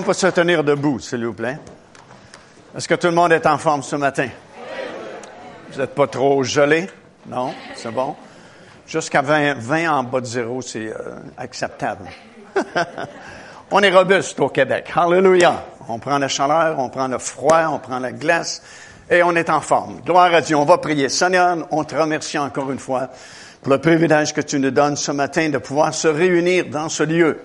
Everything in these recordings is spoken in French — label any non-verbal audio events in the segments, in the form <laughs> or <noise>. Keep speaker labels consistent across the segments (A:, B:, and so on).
A: on peut se tenir debout, s'il vous plaît? Est-ce que tout le monde est en forme ce matin? Vous n'êtes pas trop gelé? Non? C'est bon? Jusqu'à 20, 20 en bas de zéro, c'est euh, acceptable. <laughs> on est robuste au Québec. Hallelujah! On prend la chaleur, on prend le froid, on prend la glace et on est en forme. Gloire à Dieu. On va prier. Seigneur, on te remercie encore une fois pour le privilège que tu nous donnes ce matin de pouvoir se réunir dans ce lieu.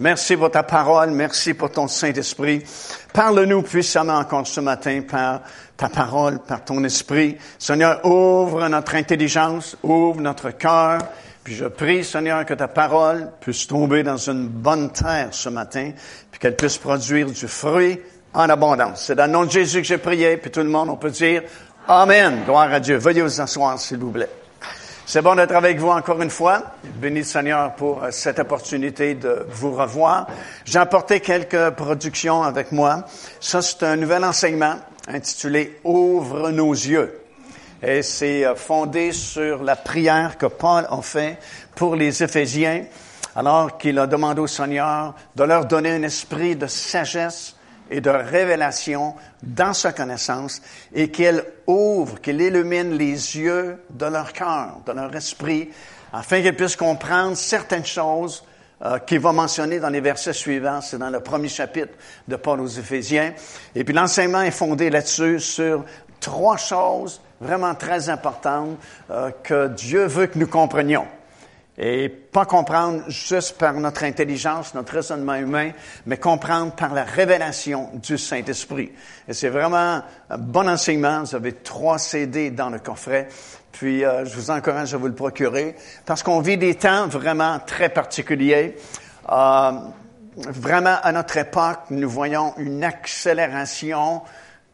A: Merci pour ta parole. Merci pour ton Saint-Esprit. Parle-nous puissamment encore ce matin par ta parole, par ton esprit. Seigneur, ouvre notre intelligence, ouvre notre cœur. Puis je prie, Seigneur, que ta parole puisse tomber dans une bonne terre ce matin, puis qu'elle puisse produire du fruit en abondance. C'est dans le nom de Jésus que j'ai prié, puis tout le monde, on peut dire Amen. Gloire à Dieu. Veuillez vous asseoir, s'il vous plaît. C'est bon d'être avec vous encore une fois. Béni Seigneur pour euh, cette opportunité de vous revoir. J'ai apporté quelques productions avec moi. Ça, c'est un nouvel enseignement intitulé Ouvre nos yeux. Et c'est euh, fondé sur la prière que Paul a fait pour les Éphésiens, alors qu'il a demandé au Seigneur de leur donner un esprit de sagesse et de révélation dans sa connaissance et qu'elle ouvre, qu'elle illumine les yeux de leur cœur, de leur esprit, afin qu'ils puissent comprendre certaines choses euh, qu'il va mentionner dans les versets suivants. C'est dans le premier chapitre de Paul aux Éphésiens. Et puis l'enseignement est fondé là-dessus sur trois choses vraiment très importantes euh, que Dieu veut que nous comprenions et pas comprendre juste par notre intelligence, notre raisonnement humain, mais comprendre par la révélation du Saint-Esprit. Et c'est vraiment un bon enseignement. Vous avez trois CD dans le coffret. Puis euh, je vous encourage à vous le procurer parce qu'on vit des temps vraiment très particuliers. Euh, vraiment, à notre époque, nous voyons une accélération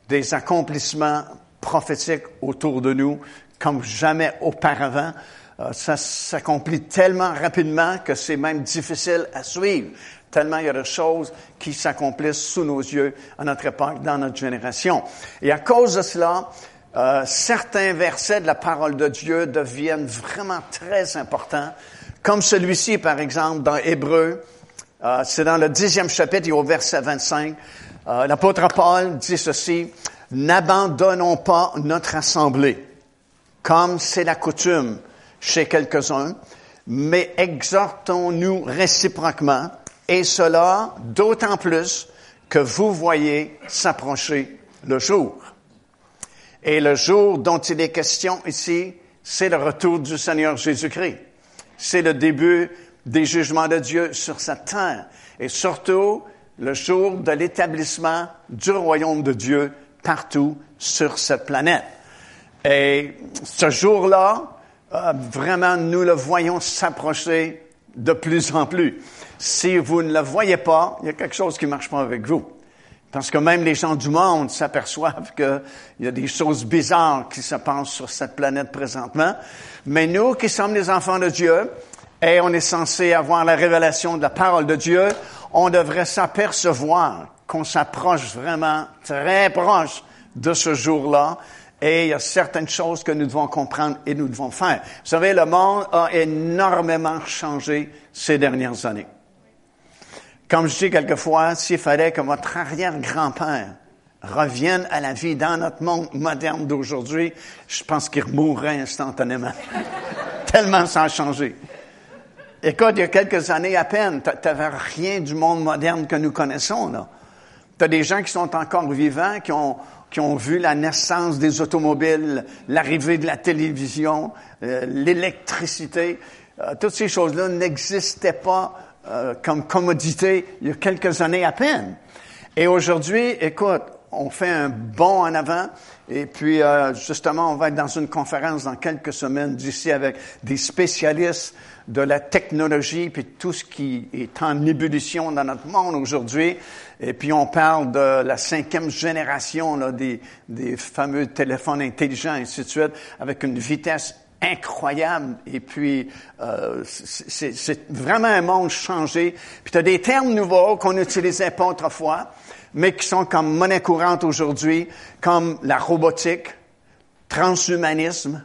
A: des accomplissements prophétiques autour de nous comme jamais auparavant. Euh, ça s'accomplit tellement rapidement que c'est même difficile à suivre. Tellement il y a de choses qui s'accomplissent sous nos yeux à notre époque, dans notre génération. Et à cause de cela, euh, certains versets de la parole de Dieu deviennent vraiment très importants, comme celui-ci, par exemple, dans Hébreu. Euh, c'est dans le dixième chapitre et au verset 25. Euh, L'apôtre Paul dit ceci, N'abandonnons pas notre assemblée, comme c'est la coutume chez quelques-uns, mais exhortons-nous réciproquement, et cela d'autant plus que vous voyez s'approcher le jour. Et le jour dont il est question ici, c'est le retour du Seigneur Jésus-Christ. C'est le début des jugements de Dieu sur cette terre. Et surtout, le jour de l'établissement du royaume de Dieu partout sur cette planète. Et ce jour-là, ah, vraiment, nous le voyons s'approcher de plus en plus. Si vous ne le voyez pas, il y a quelque chose qui ne marche pas avec vous. Parce que même les gens du monde s'aperçoivent qu'il y a des choses bizarres qui se passent sur cette planète présentement. Mais nous qui sommes les enfants de Dieu, et on est censé avoir la révélation de la parole de Dieu, on devrait s'apercevoir qu'on s'approche vraiment très proche de ce jour-là et il y a certaines choses que nous devons comprendre et nous devons faire. Vous savez, le monde a énormément changé ces dernières années. Comme je dis quelquefois, s'il fallait que votre arrière-grand-père revienne à la vie dans notre monde moderne d'aujourd'hui, je pense qu'il mourrait instantanément. <laughs> Tellement ça a changé. Écoute, il y a quelques années à peine, tu n'avais rien du monde moderne que nous connaissons. Tu as des gens qui sont encore vivants, qui ont, qui ont vu la naissance des automobiles, l'arrivée de la télévision, euh, l'électricité. Euh, toutes ces choses-là n'existaient pas euh, comme commodité il y a quelques années à peine. Et aujourd'hui, écoute, on fait un bond en avant. Et puis, justement, on va être dans une conférence dans quelques semaines d'ici avec des spécialistes de la technologie puis tout ce qui est en ébullition dans notre monde aujourd'hui. Et puis on parle de la cinquième génération là, des, des fameux téléphones intelligents ainsi de suite, avec une vitesse incroyable. Et puis euh, c'est vraiment un monde changé. Puis tu as des termes nouveaux qu'on n'utilisait pas autrefois, mais qui sont comme monnaie courante aujourd'hui, comme la robotique, transhumanisme,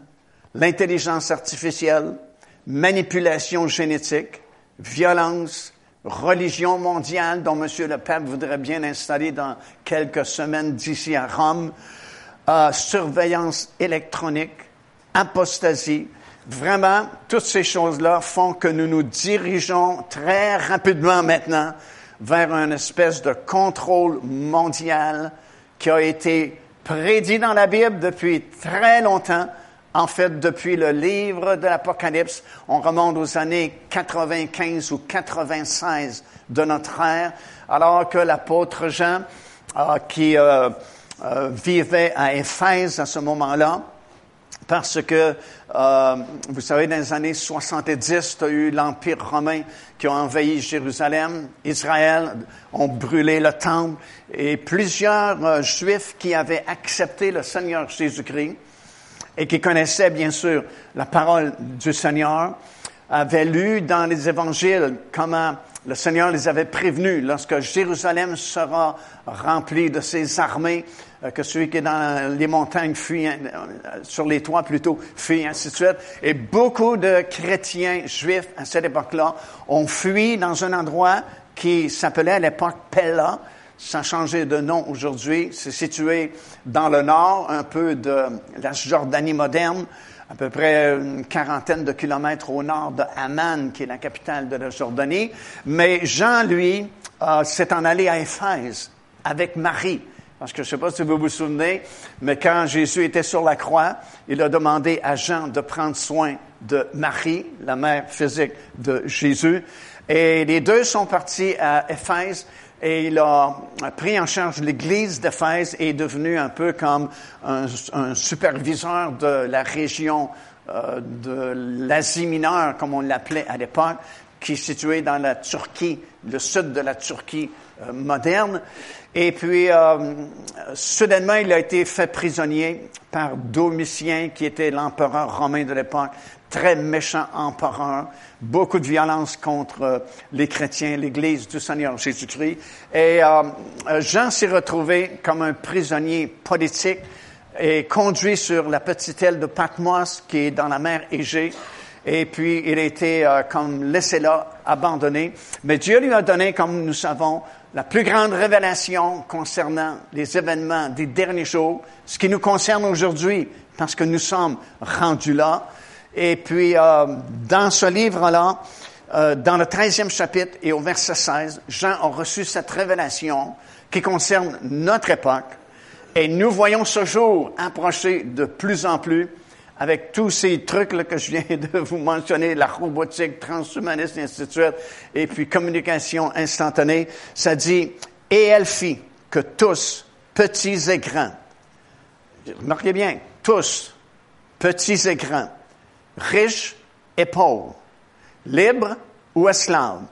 A: l'intelligence artificielle, manipulation génétique, violence, religion mondiale dont M. le Pape voudrait bien installer dans quelques semaines d'ici à Rome, euh, surveillance électronique, apostasie. Vraiment, toutes ces choses-là font que nous nous dirigeons très rapidement maintenant vers une espèce de contrôle mondial qui a été prédit dans la Bible depuis très longtemps. En fait, depuis le livre de l'Apocalypse, on remonte aux années 95 ou 96 de notre ère, alors que l'apôtre Jean, euh, qui euh, euh, vivait à Éphèse à ce moment-là, parce que, vous savez, dans les années 70, tu as eu l'Empire romain qui a envahi Jérusalem, Israël, ont brûlé le temple, et plusieurs Juifs qui avaient accepté le Seigneur Jésus-Christ et qui connaissaient bien sûr la parole du Seigneur, avaient lu dans les évangiles comment le Seigneur les avait prévenus lorsque Jérusalem sera remplie de ses armées, euh, que celui qui est dans les montagnes fuit, euh, sur les toits plutôt, fuit, ainsi de suite. Et beaucoup de chrétiens juifs à cette époque-là ont fui dans un endroit qui s'appelait à l'époque Pella. Ça a changé de nom aujourd'hui. C'est situé dans le nord, un peu de la Jordanie moderne à peu près une quarantaine de kilomètres au nord de Amman, qui est la capitale de la Jordanie. Mais Jean, lui, euh, s'est en allé à Éphèse avec Marie. Parce que je ne sais pas si vous vous souvenez, mais quand Jésus était sur la croix, il a demandé à Jean de prendre soin de Marie, la mère physique de Jésus. Et les deux sont partis à Éphèse et il a pris en charge l'église d'Éphèse et est devenu un peu comme un, superviseur de la région euh, de l'Asie mineure, comme on l'appelait à l'époque, qui est située dans la Turquie, le sud de la Turquie euh, moderne. Et puis, euh, soudainement, il a été fait prisonnier par Domitien, qui était l'empereur romain de l'époque, très méchant empereur, beaucoup de violence contre euh, les chrétiens, l'Église du Seigneur Jésus-Christ. Et euh, Jean s'est retrouvé comme un prisonnier politique et conduit sur la petite île de Patmos qui est dans la mer Égée. Et puis, il a été euh, comme laissé là, abandonné. Mais Dieu lui a donné, comme nous savons, la plus grande révélation concernant les événements des derniers jours, ce qui nous concerne aujourd'hui, parce que nous sommes rendus là. Et puis, euh, dans ce livre-là, euh, dans le 13e chapitre et au verset 16, Jean a reçu cette révélation qui concerne notre époque. Et nous voyons ce jour approcher de plus en plus avec tous ces trucs là, que je viens de <laughs> vous mentionner, la robotique, transhumaniste, et ainsi de suite, et puis communication instantanée, ça dit, et elle fit que tous, petits et grands, remarquez bien, tous, petits et grands, riches et pauvres, libres ou esclaves,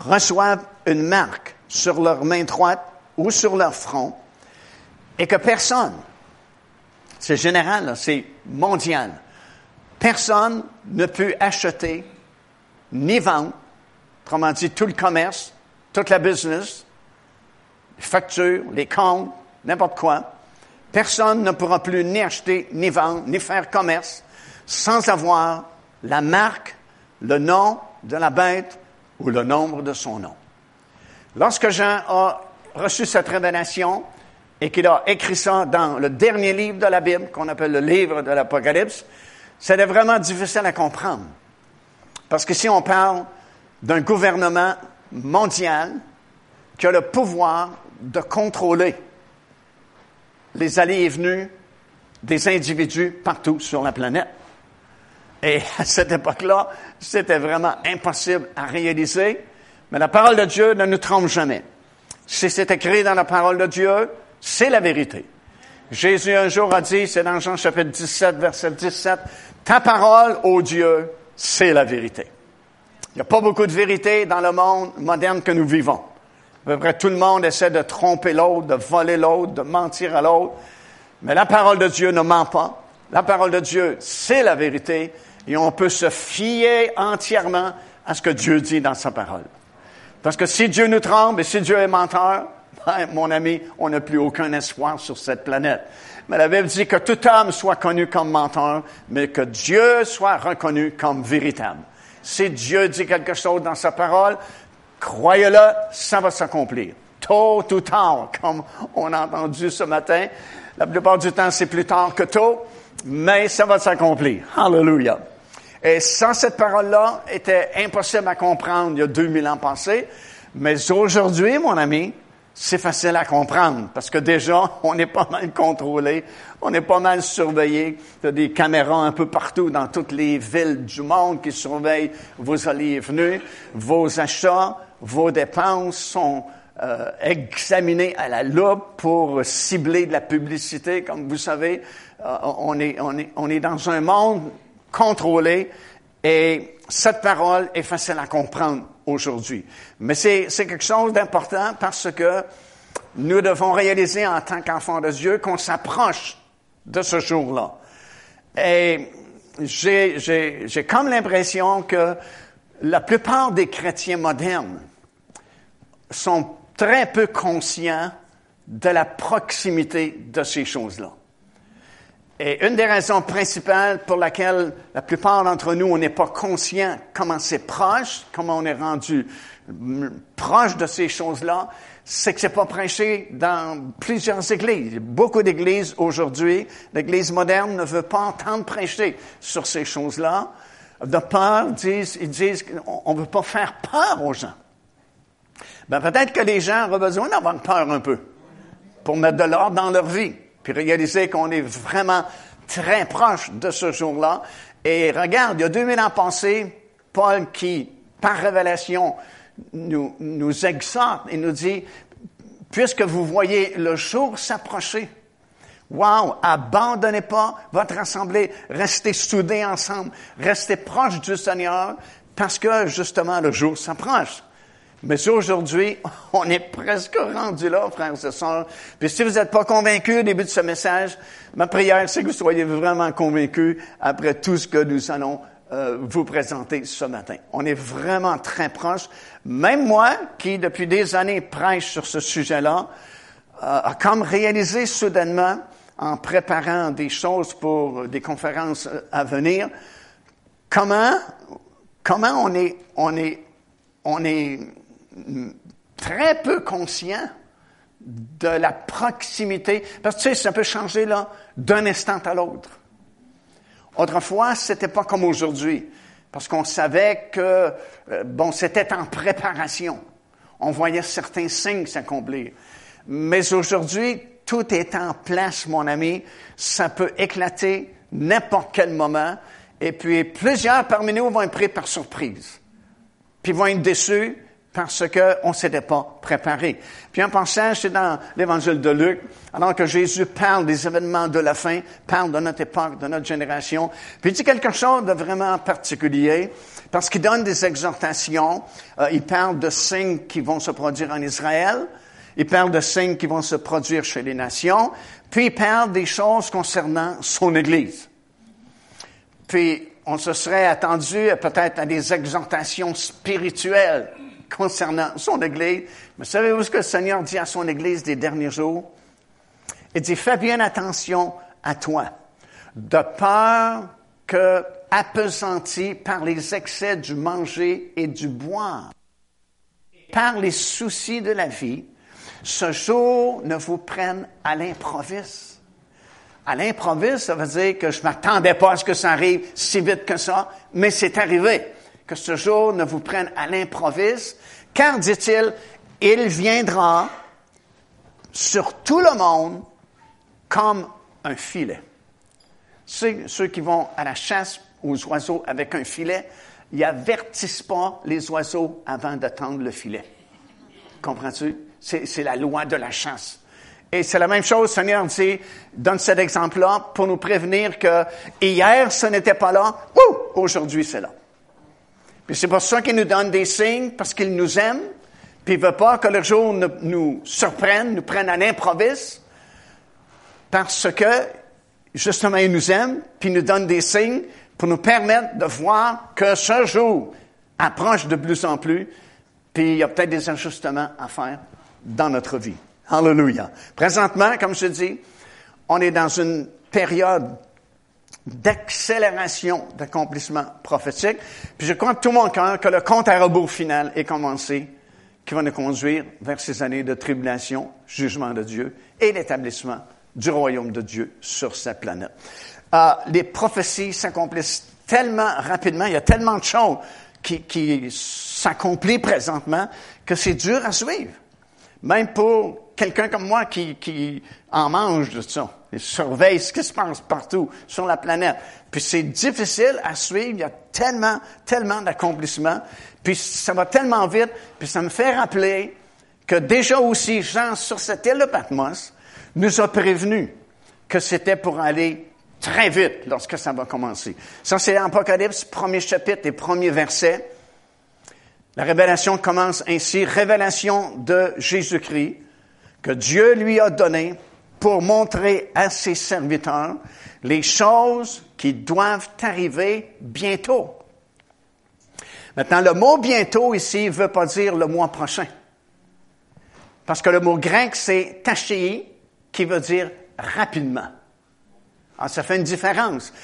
A: reçoivent une marque sur leur main droite ou sur leur front et que personne, c'est général, c'est mondial, personne ne peut acheter ni vendre, autrement dit tout le commerce, toute la business, les factures, les comptes, n'importe quoi. Personne ne pourra plus ni acheter, ni vendre, ni faire commerce sans avoir la marque, le nom de la bête ou le nombre de son nom. Lorsque Jean a reçu cette révélation et qu'il a écrit ça dans le dernier livre de la Bible, qu'on appelle le livre de l'Apocalypse, c'était vraiment difficile à comprendre. Parce que si on parle d'un gouvernement mondial qui a le pouvoir de contrôler les allées et venues des individus partout sur la planète. Et à cette époque-là, c'était vraiment impossible à réaliser. Mais la parole de Dieu ne nous trompe jamais. Si c'est écrit dans la parole de Dieu, c'est la vérité. Jésus un jour a dit, c'est dans Jean chapitre 17, verset 17, ta parole, ô Dieu, c'est la vérité. Il n'y a pas beaucoup de vérité dans le monde moderne que nous vivons. À peu près tout le monde essaie de tromper l'autre, de voler l'autre, de mentir à l'autre. Mais la parole de Dieu ne ment pas. La parole de Dieu, c'est la vérité et on peut se fier entièrement à ce que Dieu dit dans sa parole. Parce que si Dieu nous trompe et si Dieu est menteur, ben, mon ami, on n'a plus aucun espoir sur cette planète. Mais la Bible dit que tout homme soit connu comme menteur, mais que Dieu soit reconnu comme véritable. Si Dieu dit quelque chose dans sa parole, Croyez-le, ça va s'accomplir. Tôt ou tard, comme on a entendu ce matin. La plupart du temps, c'est plus tard que tôt, mais ça va s'accomplir. Hallelujah. Et sans cette parole-là, était impossible à comprendre il y a 2000 ans passés. Mais aujourd'hui, mon ami, c'est facile à comprendre parce que déjà, <laughs> on est pas mal contrôlé, on est pas mal surveillé. Il y a des caméras un peu partout dans toutes les villes du monde qui surveillent vos allées et venues, vos achats, vos dépenses sont euh, examinés à la loupe pour cibler de la publicité. Comme vous savez, euh, on, est, on, est, on est dans un monde contrôlé et cette parole est facile à comprendre aujourd'hui. Mais c'est, quelque chose d'important parce que nous devons réaliser en tant qu'enfants de Dieu qu'on s'approche de ce jour-là. Et j'ai comme l'impression que la plupart des chrétiens modernes sont très peu conscients de la proximité de ces choses-là. Et une des raisons principales pour laquelle la plupart d'entre nous, on n'est pas conscient comment c'est proche, comment on est rendu proche de ces choses-là, c'est que c'est pas prêché dans plusieurs églises. Beaucoup d'églises aujourd'hui, l'église moderne ne veut pas entendre prêcher sur ces choses-là. De peur, disent, ils disent qu'on ne veut pas faire peur aux gens. Ben, peut-être que les gens ont besoin d'avoir peur un peu pour mettre de l'ordre dans leur vie puis réaliser qu'on est vraiment très proche de ce jour-là. Et regarde, il y a 2000 ans passés, Paul qui, par révélation, nous, nous exhorte et nous dit, puisque vous voyez le jour s'approcher, Wow, abandonnez pas votre assemblée, restez soudés ensemble, restez proches du Seigneur, parce que justement le jour s'approche. Mais aujourd'hui, <laughs> on est presque rendu là, frères et sœurs. Puis si vous n'êtes pas convaincus au début de ce message, ma prière, c'est que vous soyez vraiment convaincus après tout ce que nous allons euh, vous présenter ce matin. On est vraiment très proche. Même moi, qui depuis des années prêche sur ce sujet-là, euh, a comme réalisé soudainement, en préparant des choses pour des conférences euh, à venir, comment, comment on est, on est, on est très peu conscient de la proximité. Parce que tu sais, ça peut changer là d'un instant à l'autre. Autrefois, c'était pas comme aujourd'hui. Parce qu'on savait que, euh, bon, c'était en préparation. On voyait certains signes s'accomplir. Mais aujourd'hui, tout est en place, mon ami. Ça peut éclater n'importe quel moment. Et puis, plusieurs parmi nous vont être pris par surprise. Puis vont être déçus parce qu'on ne s'était pas préparé. Puis un passage, c'est dans l'évangile de Luc, alors que Jésus parle des événements de la fin, parle de notre époque, de notre génération, puis il dit quelque chose de vraiment particulier, parce qu'il donne des exhortations, euh, il parle de signes qui vont se produire en Israël, il parle de signes qui vont se produire chez les nations, puis il parle des choses concernant son Église. Puis on se serait attendu peut-être à des exhortations spirituelles concernant son Église. Mais savez-vous ce que le Seigneur dit à son Église des derniers jours? Il dit, fais bien attention à toi, de peur que, appesanti par les excès du manger et du boire, par les soucis de la vie, ce jour ne vous prenne à l'improviste. À l'improviste, ça veut dire que je m'attendais pas à ce que ça arrive si vite que ça, mais c'est arrivé. Que ce jour ne vous prenne à l'improviste, car, dit-il, il viendra sur tout le monde comme un filet. Ceux, qui vont à la chasse aux oiseaux avec un filet, ils avertissent pas les oiseaux avant de tendre le filet. Comprends-tu? C'est la loi de la chasse. Et c'est la même chose, Seigneur dit, donne cet exemple-là pour nous prévenir que hier, ce n'était pas là, aujourd'hui, c'est là. Puis c'est pour ça qu'il nous donne des signes, parce qu'il nous aime, puis il veut pas que le jour nous surprenne, nous prenne à l'improviste, parce que, justement, il nous aime, puis il nous donne des signes pour nous permettre de voir que ce jour approche de plus en plus, puis il y a peut-être des ajustements à faire dans notre vie. Hallelujah. Présentement, comme je dis, on est dans une période d'accélération d'accomplissement prophétique. Puis je crois de tout mon cœur que le compte à rebours final est commencé qui va nous conduire vers ces années de tribulation, jugement de Dieu et l'établissement du royaume de Dieu sur sa planète. Euh, les prophéties s'accomplissent tellement rapidement, il y a tellement de choses qui, qui s'accomplissent présentement que c'est dur à suivre. Même pour quelqu'un comme moi qui, en mange de ça, et surveille ce qui se passe partout sur la planète. Puis c'est difficile à suivre, il y a tellement, tellement d'accomplissements, puis ça va tellement vite, puis ça me fait rappeler que déjà aussi Jean sur cette île de Patmos nous a prévenu que c'était pour aller très vite lorsque ça va commencer. Ça, c'est Apocalypse, premier chapitre et premier verset. La révélation commence ainsi, révélation de Jésus-Christ que Dieu lui a donné pour montrer à ses serviteurs les choses qui doivent arriver bientôt. Maintenant, le mot bientôt ici ne veut pas dire le mois prochain. Parce que le mot grec, c'est tachéi, qui veut dire rapidement. Alors, ça fait une différence.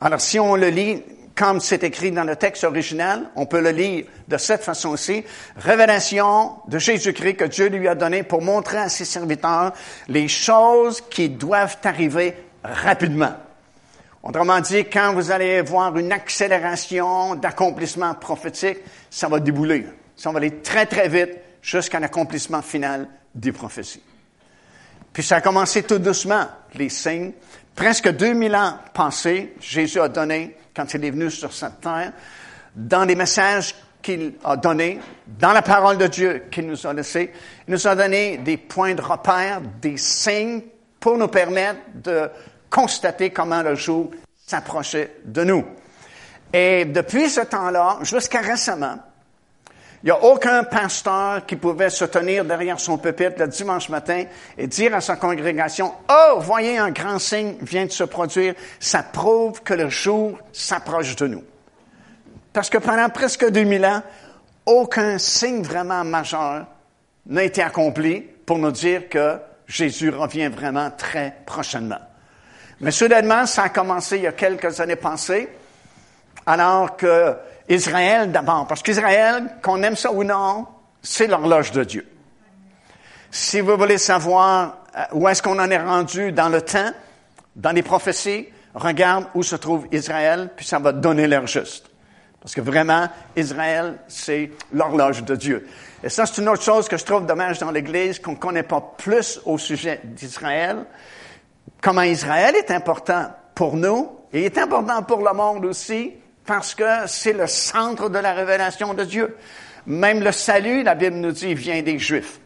A: Alors, si on le lit comme c'est écrit dans le texte original, on peut le lire de cette façon aussi. Révélation de Jésus-Christ que Dieu lui a donné pour montrer à ses serviteurs les choses qui doivent arriver rapidement. Autrement dit, quand vous allez voir une accélération d'accomplissement prophétique, ça va débouler. Ça va aller très, très vite jusqu'à l'accomplissement final des prophéties. Puis ça a commencé tout doucement, les signes. Presque 2000 ans passés, Jésus a donné, quand il est venu sur cette terre, dans les messages qu'il a donnés, dans la parole de Dieu qu'il nous a laissé, il nous a donné des points de repère, des signes pour nous permettre de constater comment le jour s'approchait de nous. Et depuis ce temps-là, jusqu'à récemment, il n'y a aucun pasteur qui pouvait se tenir derrière son pupitre le dimanche matin et dire à sa congrégation, Oh, voyez, un grand signe vient de se produire. Ça prouve que le jour s'approche de nous. Parce que pendant presque 2000 ans, aucun signe vraiment majeur n'a été accompli pour nous dire que Jésus revient vraiment très prochainement. Mais soudainement, ça a commencé il y a quelques années passées, alors que Israël d'abord, parce qu'Israël, qu'on aime ça ou non, c'est l'horloge de Dieu. Si vous voulez savoir euh, où est-ce qu'on en est rendu dans le temps, dans les prophéties, regarde où se trouve Israël, puis ça va donner l'heure juste. Parce que vraiment, Israël, c'est l'horloge de Dieu. Et ça, c'est une autre chose que je trouve dommage dans l'Église, qu'on ne connaît pas plus au sujet d'Israël. Comment Israël est important pour nous, et est important pour le monde aussi, parce que c'est le centre de la révélation de Dieu. Même le salut, la Bible nous dit, vient des Juifs.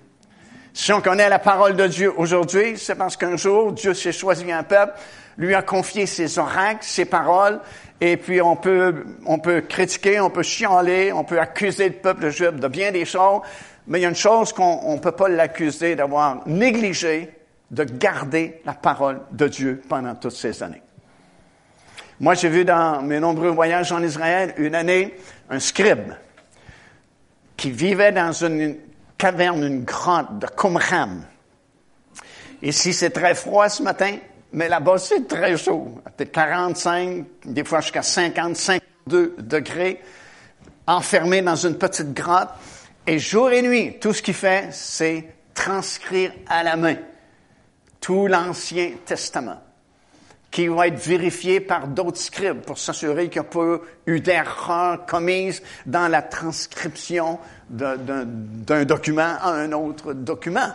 A: Si on connaît la parole de Dieu aujourd'hui, c'est parce qu'un jour, Dieu s'est choisi un peuple, lui a confié ses oracles, ses paroles, et puis on peut, on peut critiquer, on peut chialer, on peut accuser le peuple juif de bien des choses, mais il y a une chose qu'on ne peut pas l'accuser d'avoir négligé, de garder la parole de Dieu pendant toutes ces années. Moi, j'ai vu dans mes nombreux voyages en Israël une année un scribe qui vivait dans une caverne, une grotte de Qumran. Ici, c'est très froid ce matin, mais là-bas, c'est très chaud. C'est 45, des fois jusqu'à 50, 52 degrés, enfermé dans une petite grotte. Et jour et nuit, tout ce qu'il fait, c'est transcrire à la main tout l'Ancien Testament qui va être vérifié par d'autres scribes pour s'assurer qu'il n'y a pas eu d'erreur commise dans la transcription d'un document à un autre document.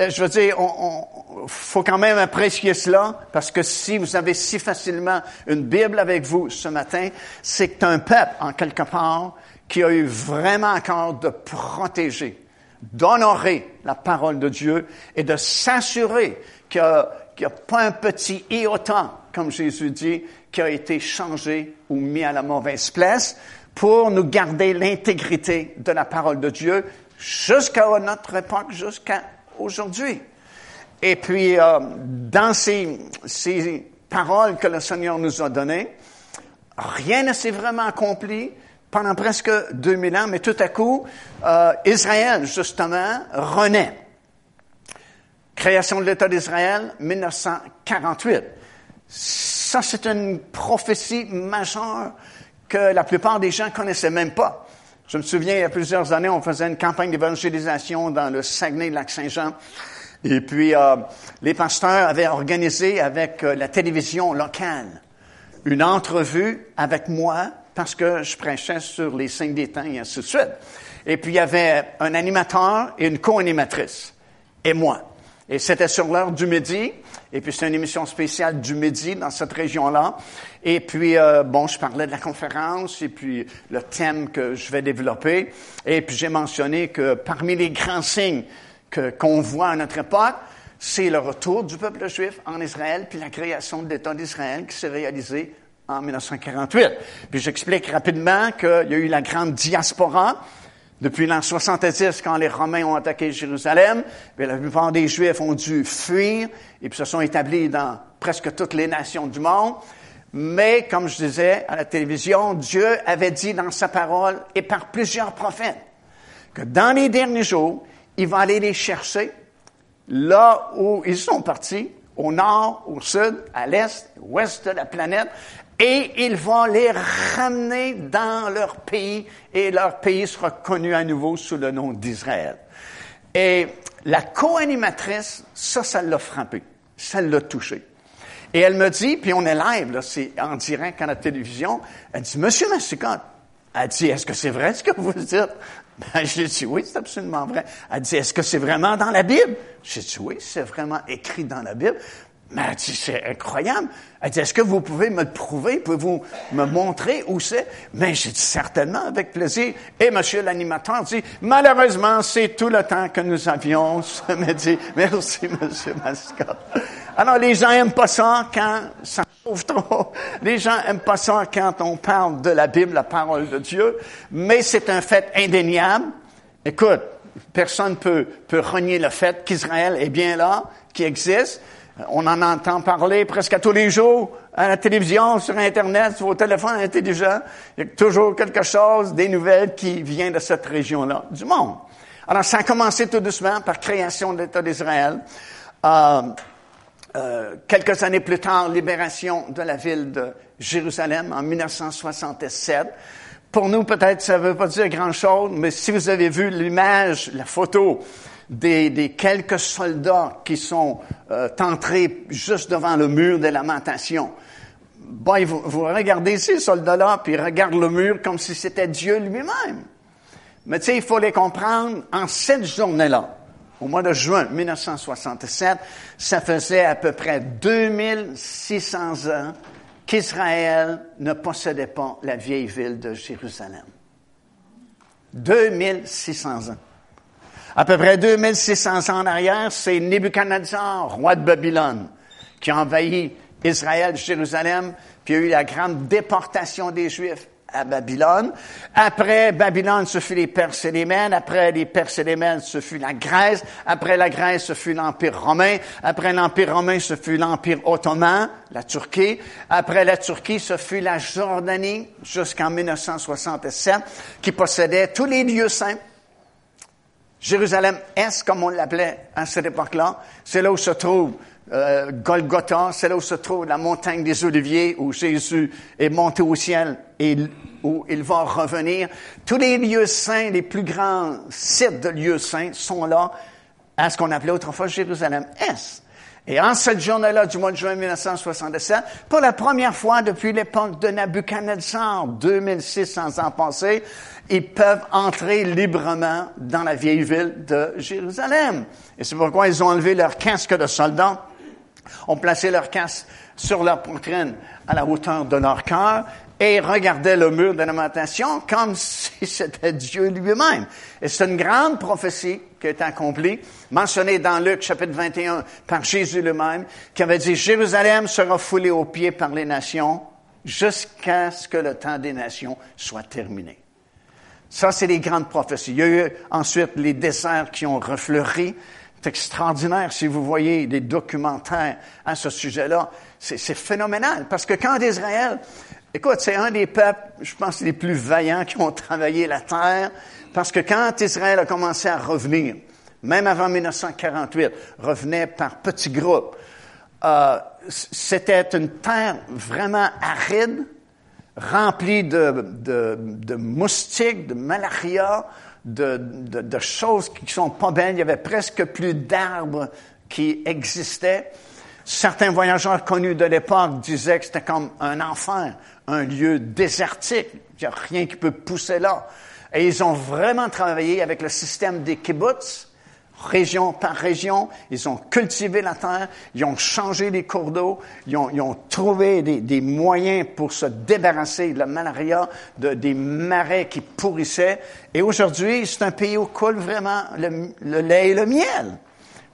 A: Euh, je veux dire, on, faut quand même apprécier cela, parce que si vous avez si facilement une Bible avec vous ce matin, c'est que un peuple, en quelque part, qui a eu vraiment à de protéger, d'honorer la parole de Dieu et de s'assurer a qu'il n'y a pas un petit iota, comme Jésus dit, qui a été changé ou mis à la mauvaise place pour nous garder l'intégrité de la parole de Dieu jusqu'à notre époque, jusqu'à aujourd'hui. Et puis, euh, dans ces, ces paroles que le Seigneur nous a données, rien ne s'est vraiment accompli pendant presque 2000 ans, mais tout à coup, euh, Israël, justement, renaît. Création de l'État d'Israël, 1948. Ça, c'est une prophétie majeure que la plupart des gens connaissaient même pas. Je me souviens, il y a plusieurs années, on faisait une campagne d'évangélisation dans le Saguenay-Lac-Saint-Jean. Et puis, euh, les pasteurs avaient organisé avec euh, la télévision locale une entrevue avec moi parce que je prêchais sur les signes des temps et ainsi de suite. Et puis, il y avait un animateur et une co-animatrice, et moi. Et c'était sur l'heure du midi. Et puis, c'est une émission spéciale du midi dans cette région-là. Et puis, euh, bon, je parlais de la conférence et puis le thème que je vais développer. Et puis, j'ai mentionné que parmi les grands signes que, qu'on voit à notre époque, c'est le retour du peuple juif en Israël, puis la création de l'État d'Israël qui s'est réalisée en 1948. Puis j'explique rapidement qu'il y a eu la grande diaspora depuis l'an 70, quand les Romains ont attaqué Jérusalem. la plupart des Juifs ont dû fuir et puis se sont établis dans presque toutes les nations du monde. Mais, comme je disais à la télévision, Dieu avait dit dans sa parole et par plusieurs prophètes que dans les derniers jours, il va aller les chercher là où ils sont partis, au nord, au sud, à l'est, à l'ouest de la planète, et il va les ramener dans leur pays et leur pays sera connu à nouveau sous le nom d'Israël. Et la co-animatrice, ça, ça l'a frappé, ça l'a touché. Et elle me dit, puis on est live, là, c'est en direct à la télévision, elle dit, Monsieur Massicotte, elle dit, est-ce que c'est vrai ce que vous dites? Ben, j'ai dit, oui, c'est absolument vrai. Elle dit, est-ce que c'est vraiment dans la Bible? J'ai dit, oui, c'est vraiment écrit dans la Bible. Mais c'est incroyable. Elle dit, est-ce que vous pouvez me le prouver? Pouvez-vous me montrer où c'est? Mais j'ai dit, certainement, avec plaisir. Et monsieur l'animateur dit, malheureusement, c'est tout le temps que nous avions. Me <laughs> dit, merci, monsieur Mascotte. Alors, les gens aiment pas ça quand ça chauffe trop. Les gens aiment pas ça quand on parle de la Bible, la parole de Dieu. Mais c'est un fait indéniable. Écoute, personne peut, peut renier le fait qu'Israël est bien là, qui existe. On en entend parler presque à tous les jours, à la télévision, sur Internet, sur vos téléphones intelligents. Il y a toujours quelque chose, des nouvelles qui viennent de cette région-là, du monde. Alors, ça a commencé tout doucement par création de l'État d'Israël. Euh, euh, quelques années plus tard, libération de la ville de Jérusalem en 1967. Pour nous, peut-être, ça ne veut pas dire grand-chose, mais si vous avez vu l'image, la photo des, quelques soldats qui sont euh, entrés juste devant le mur des lamentations. Bon, vous, vous regardez ces soldats-là, puis ils regardent le mur comme si c'était Dieu lui-même. Mais tu sais, il faut les comprendre, en cette journée-là, au mois de juin 1967, ça faisait à peu près 2600 ans qu'Israël ne possédait pas la vieille ville de Jérusalem. 2600 ans. À peu près 2600 ans en arrière, c'est Nebuchadnezzar, roi de Babylone, qui a envahi Israël, Jérusalem, puis a eu la grande déportation des Juifs à Babylone. Après Babylone, ce fut les Perses et les Mènes. Après les Perses et les Mènes, ce fut la Grèce. Après la Grèce, ce fut l'Empire romain. Après l'Empire romain, ce fut l'Empire ottoman, la Turquie. Après la Turquie, ce fut la Jordanie, jusqu'en 1967, qui possédait tous les lieux saints Jérusalem-Est, comme on l'appelait à cette époque-là, c'est là où se trouve euh, Golgotha, c'est là où se trouve la montagne des Oliviers, où Jésus est monté au ciel et où il va revenir. Tous les lieux saints, les plus grands sites de lieux saints sont là à ce qu'on appelait autrefois Jérusalem-Est. Et en cette journée-là du mois de juin 1967, pour la première fois depuis l'époque de Nabucodonosor, 2600 ans passés, ils peuvent entrer librement dans la vieille ville de Jérusalem. Et c'est pourquoi ils ont enlevé leur casque de soldats, ont placé leur casque sur leur poitrine à la hauteur de leur cœur et regardaient le mur de lamentation comme <laughs> si c'était Dieu lui-même. Et c'est une grande prophétie qui est accomplie, mentionnée dans Luc chapitre 21 par Jésus lui-même, qui avait dit, Jérusalem sera foulée aux pieds par les nations jusqu'à ce que le temps des nations soit terminé. Ça, c'est les grandes prophéties. Il y a eu ensuite les desserts qui ont refleuri. C'est extraordinaire si vous voyez des documentaires à ce sujet-là. C'est phénoménal parce que quand Israël, écoute, c'est un des peuples, je pense, les plus vaillants qui ont <laughs> travaillé la terre parce que quand Israël a commencé à revenir, même avant 1948, revenait par petits groupes, euh, c'était une terre vraiment aride, rempli de, de, de moustiques, de malaria, de, de, de, choses qui sont pas belles. Il y avait presque plus d'arbres qui existaient. Certains voyageurs connus de l'époque disaient que c'était comme un enfer, un lieu désertique. Il n'y a rien qui peut pousser là. Et ils ont vraiment travaillé avec le système des kibbutz, région par région. Ils ont cultivé la terre, ils ont changé les cours d'eau, ils ont, ils ont trouvé des, des, moyens pour se débarrasser de la malaria, de, des marais qui pourrissaient. Et aujourd'hui, c'est un pays où coule vraiment le, le lait et le miel.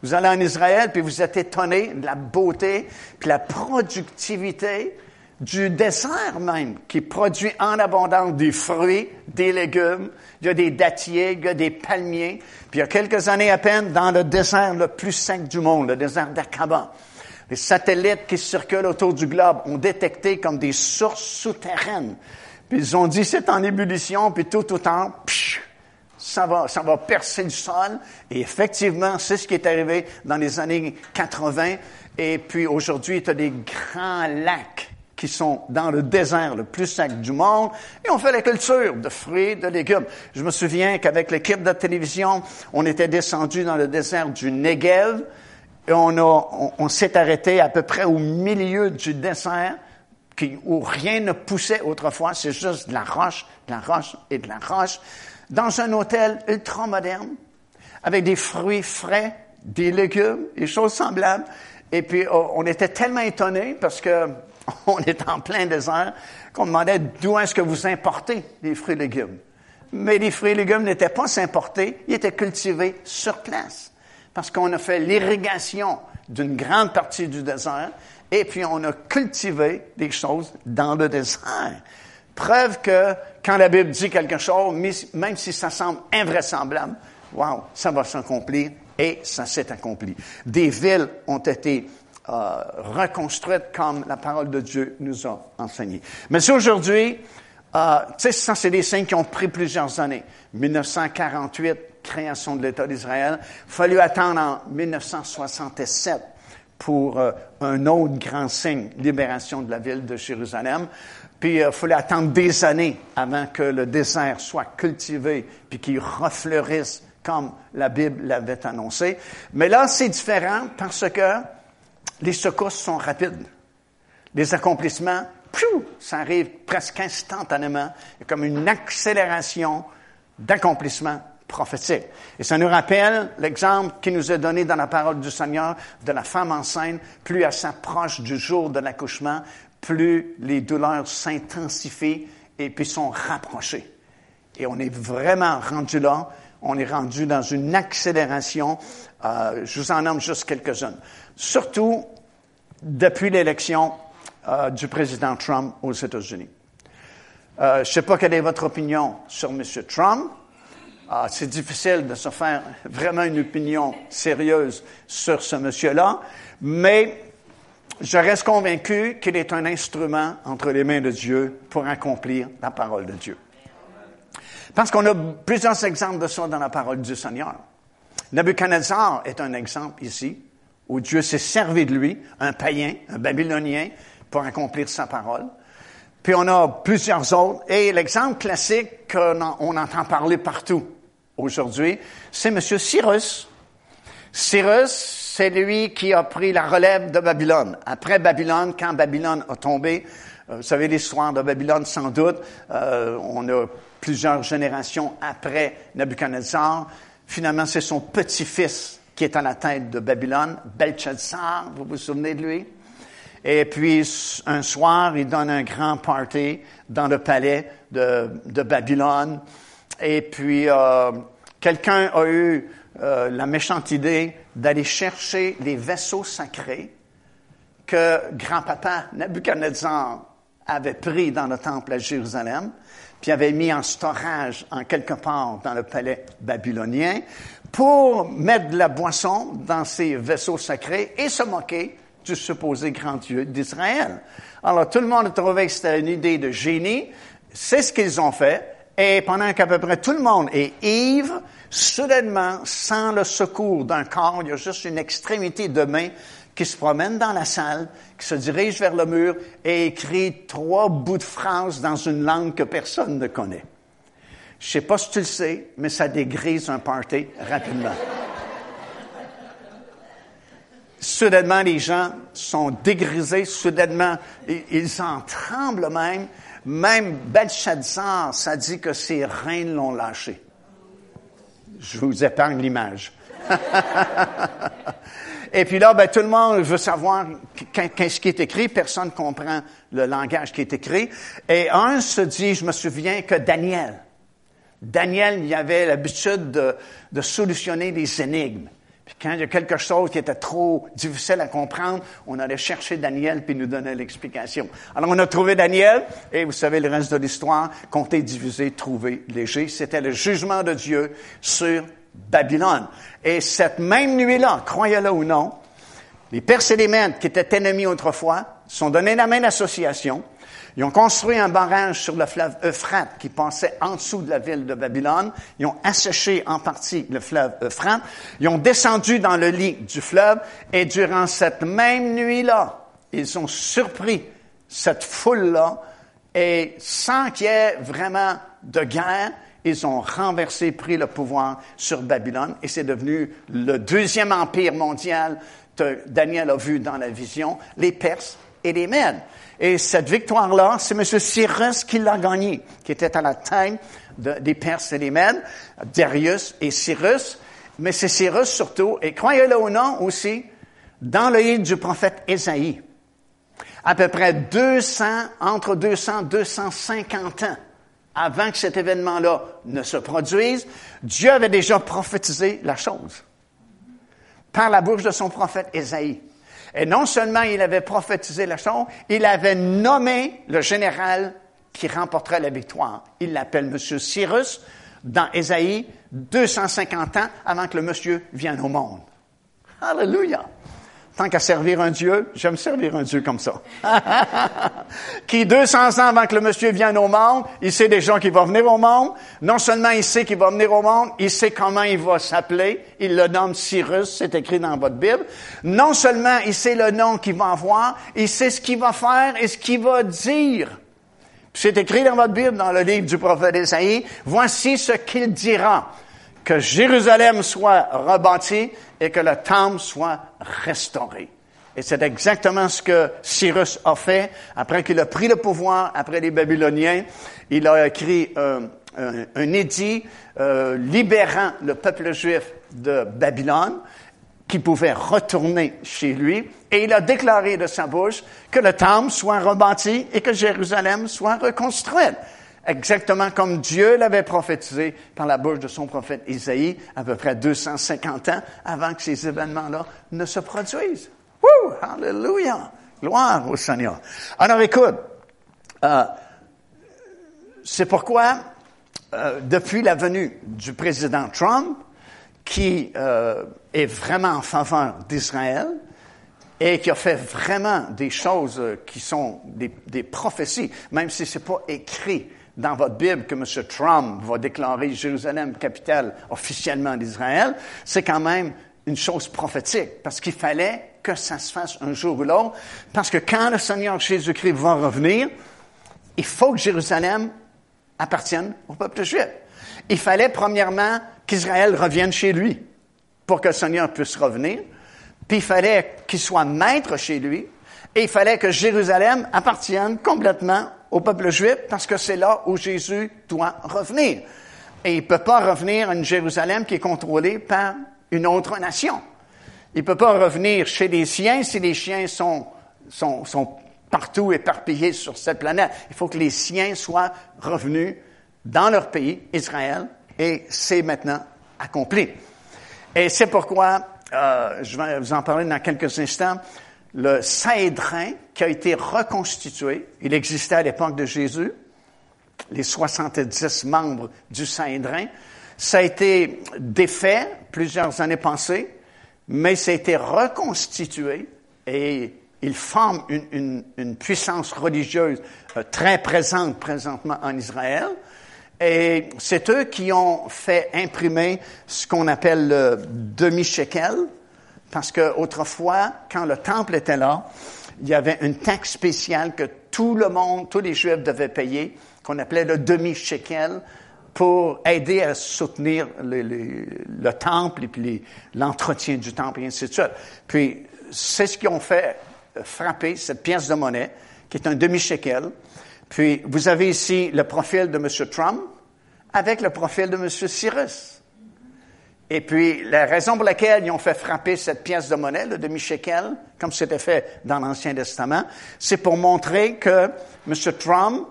A: Vous allez en Israël, puis vous êtes étonné de la beauté, puis la productivité du dessert même, qui produit en abondance des fruits, des légumes, il y a des dattiers, il y a des palmiers. Puis il y a quelques années à peine, dans le désert le plus sec du monde, le désert d'Aqaba, les satellites qui circulent autour du globe ont détecté comme des sources souterraines. Puis ils ont dit c'est en ébullition, puis tout autant, psh, ça va, ça va percer le sol. Et effectivement, c'est ce qui est arrivé dans les années 80. Et puis aujourd'hui, tu as des grands lacs qui sont dans le désert le plus sec du monde, et on fait la culture de fruits, de légumes. Je me souviens qu'avec l'équipe de télévision, on était descendu dans le désert du Negev, et on, a, on, s'est arrêté à peu près au milieu du désert, qui, où rien ne poussait autrefois, c'est juste de la roche, de la roche et de la roche, dans un hôtel ultra moderne, avec des fruits frais, des légumes, des choses semblables. Et puis, oh, on était tellement étonnés parce que <laughs> on est en plein désert, qu'on demandait d'où est-ce que vous importez les fruits et légumes. Mais les fruits et légumes n'étaient pas importés, ils étaient cultivés sur place. Parce qu'on a fait l'irrigation d'une grande partie du désert, et puis on a cultivé des choses dans le désert. Preuve que quand la Bible dit quelque chose, même si ça semble invraisemblable, wow, ça va s'accomplir et ça s'est accompli. Des villes ont été euh, reconstruite comme la parole de Dieu nous a enseigné. Mais aujourd'hui, euh, tu sais, ça, c'est des signes qui ont pris plusieurs années. 1948, création de l'État d'Israël. Fallu attendre en 1967 pour euh, un autre grand signe, libération de la ville de Jérusalem. Puis il euh, fallait attendre des années avant que le désert soit cultivé, puis qu'il refleurisse comme la Bible l'avait annoncé. Mais là, c'est différent parce que les secousses sont rapides. Les accomplissements, ça arrive presque instantanément. Comme une accélération d'accomplissement prophétique. Et ça nous rappelle l'exemple qui nous est donné dans la parole du Seigneur de la femme enceinte. Plus elle s'approche du jour de l'accouchement, plus les douleurs s'intensifient et puis sont rapprochées. Et on est vraiment rendu là. On est rendu dans une accélération. Euh, je vous en nomme juste quelques-unes surtout depuis l'élection euh, du président Trump aux États-Unis. Euh, je ne sais pas quelle est votre opinion sur M. Trump. Euh, c'est difficile de se faire vraiment une opinion sérieuse sur ce monsieur-là, mais je reste convaincu qu'il est un instrument entre les mains de Dieu pour accomplir la parole de Dieu. Parce qu'on a plusieurs exemples de ça dans la parole du Seigneur. Nebuchadnezzar est un exemple ici où Dieu s'est servi de lui, un païen, un babylonien, pour accomplir sa parole. Puis on a plusieurs autres. Et l'exemple classique qu'on entend parler partout aujourd'hui, c'est M. Cyrus. Cyrus, c'est lui qui a pris la relève de Babylone. Après Babylone, quand Babylone a tombé, euh, vous savez l'histoire de Babylone sans doute, euh, on a plusieurs générations après Nebuchadnezzar. Finalement, c'est son petit-fils qui est à la tête de Babylone, Belshazzar, vous vous souvenez de lui? Et puis, un soir, il donne un grand party dans le palais de, Babylone. Et puis, euh, quelqu'un a eu euh, la méchante idée d'aller chercher les vaisseaux sacrés que grand-papa Nebuchadnezzar avait pris dans le temple à Jérusalem, puis avait mis en storage en quelque part dans le palais babylonien pour mettre de la boisson dans ces vaisseaux sacrés et se moquer du supposé grand Dieu d'Israël. Alors tout le monde a trouvé que c'était une idée de génie. C'est ce qu'ils ont fait. Et pendant qu'à peu près tout le monde est ivre, soudainement, sans le secours d'un corps, il y a juste une extrémité de main qui se promène dans la salle, qui se dirige vers le mur et écrit trois bouts de phrases dans une langue que personne ne connaît. Je sais pas si tu le sais, mais ça dégrise un party rapidement. soudainement, les gens sont dégrisés, soudainement, ils en tremblent même. Même Belshazzar, ça dit que ses reins l'ont lâché. Je vous épargne l'image. <laughs> Et puis là, ben, tout le monde veut savoir qu'est-ce qui est écrit. Personne ne comprend le langage qui est écrit. Et un se dit, je me souviens que Daniel, Daniel, il avait l'habitude de, de solutionner des énigmes. Puis quand il y a quelque chose qui était trop difficile à comprendre, on allait chercher Daniel puis nous donnait l'explication. Alors on a trouvé Daniel et vous savez le reste de l'histoire, compter, diviser, trouver, léger. C'était le jugement de Dieu sur Babylone. Et cette même nuit-là, croyez-le ou non, les Perses et les Mèdes, qui étaient ennemis autrefois, sont donnés la même association. Ils ont construit un barrage sur le fleuve Euphrate qui passait en dessous de la ville de Babylone. Ils ont asséché en partie le fleuve Euphrate. Ils ont descendu dans le lit du fleuve et durant cette même nuit-là, ils ont surpris cette foule-là et sans qu'il y ait vraiment de guerre, ils ont renversé, pris le pouvoir sur Babylone et c'est devenu le deuxième empire mondial que Daniel a vu dans la vision, les Perses et les Mèdes. Et cette victoire-là, c'est M. Cyrus qui l'a gagnée, qui était à la tête des Perses et des Mèdes, Darius et Cyrus. Mais c'est Cyrus surtout, et croyez-le ou non aussi, dans livre du prophète Ésaïe, à peu près 200, entre 200 250 ans avant que cet événement-là ne se produise, Dieu avait déjà prophétisé la chose par la bouche de son prophète Ésaïe. Et non seulement il avait prophétisé la chose, il avait nommé le général qui remporterait la victoire. Il l'appelle Monsieur Cyrus dans Ésaïe 250 ans avant que le monsieur vienne au monde. Alléluia. Tant qu'à servir un Dieu, j'aime servir un Dieu comme ça. <laughs> qui 200 ans avant que le monsieur vienne au monde, il sait des gens qui vont venir au monde. Non seulement il sait qu'il va venir au monde, il sait comment il va s'appeler. Il le nomme Cyrus, c'est écrit dans votre Bible. Non seulement il sait le nom qu'il va avoir, il sait ce qu'il va faire et ce qu'il va dire. C'est écrit dans votre Bible, dans le livre du prophète Isaïe. Voici ce qu'il dira que Jérusalem soit rebâtie et que le temple soit restauré. Et c'est exactement ce que Cyrus a fait après qu'il a pris le pouvoir, après les Babyloniens. Il a écrit un, édit euh, libérant le peuple juif de Babylone qui pouvait retourner chez lui. Et il a déclaré de sa bouche que le temple soit rebâti et que Jérusalem soit reconstruite exactement comme Dieu l'avait prophétisé par la bouche de son prophète Isaïe à peu près 250 ans avant que ces événements-là ne se produisent. Wouh! Hallelujah! Gloire au Seigneur. Alors écoute, euh, c'est pourquoi, euh, depuis la venue du président Trump, qui euh, est vraiment en faveur d'Israël, et qui a fait vraiment des choses qui sont des, des prophéties, même si c'est pas écrit dans votre Bible que M. Trump va déclarer Jérusalem capitale officiellement d'Israël, c'est quand même une chose prophétique, parce qu'il fallait que ça se fasse un jour ou l'autre, parce que quand le Seigneur Jésus-Christ va revenir, il faut que Jérusalem appartienne au peuple juif. Il fallait premièrement qu'Israël revienne chez lui pour que le Seigneur puisse revenir, puis il fallait qu'il soit maître chez lui, et il fallait que Jérusalem appartienne complètement au peuple juif parce que c'est là où Jésus doit revenir. Et il ne peut pas revenir à une Jérusalem qui est contrôlée par une autre nation. Il ne peut pas revenir chez les siens si les sont, sont, sont partout éparpillés sur cette planète. Il faut que les siens soient revenus dans leur pays, Israël, et c'est maintenant accompli. Et c'est pourquoi, euh, je vais vous en parler dans quelques instants, le Saédrin qui a été reconstitué. Il existait à l'époque de Jésus, les 70 membres du Saédrin. Ça a été défait plusieurs années passées, mais ça a été reconstitué et il forme une, puissance religieuse euh, très présente présentement en Israël. Et c'est eux qui ont fait imprimer ce qu'on appelle le demi-shekel, parce que autrefois, quand le temple était là, il y avait une taxe spéciale que tout le monde, tous les Juifs devaient payer, qu'on appelait le demi-shekel, pour aider à soutenir le, temple et puis l'entretien du temple et ainsi de suite. Puis, c'est ce qu'ils ont fait frapper cette pièce de monnaie, qui est un demi-shekel. Puis, vous avez ici le profil de M. Trump avec le profil de M. Cyrus. Et puis, la raison pour laquelle ils ont fait frapper cette pièce de monnaie, le demi-shekel, comme c'était fait dans l'Ancien Testament, c'est pour montrer que M. Trump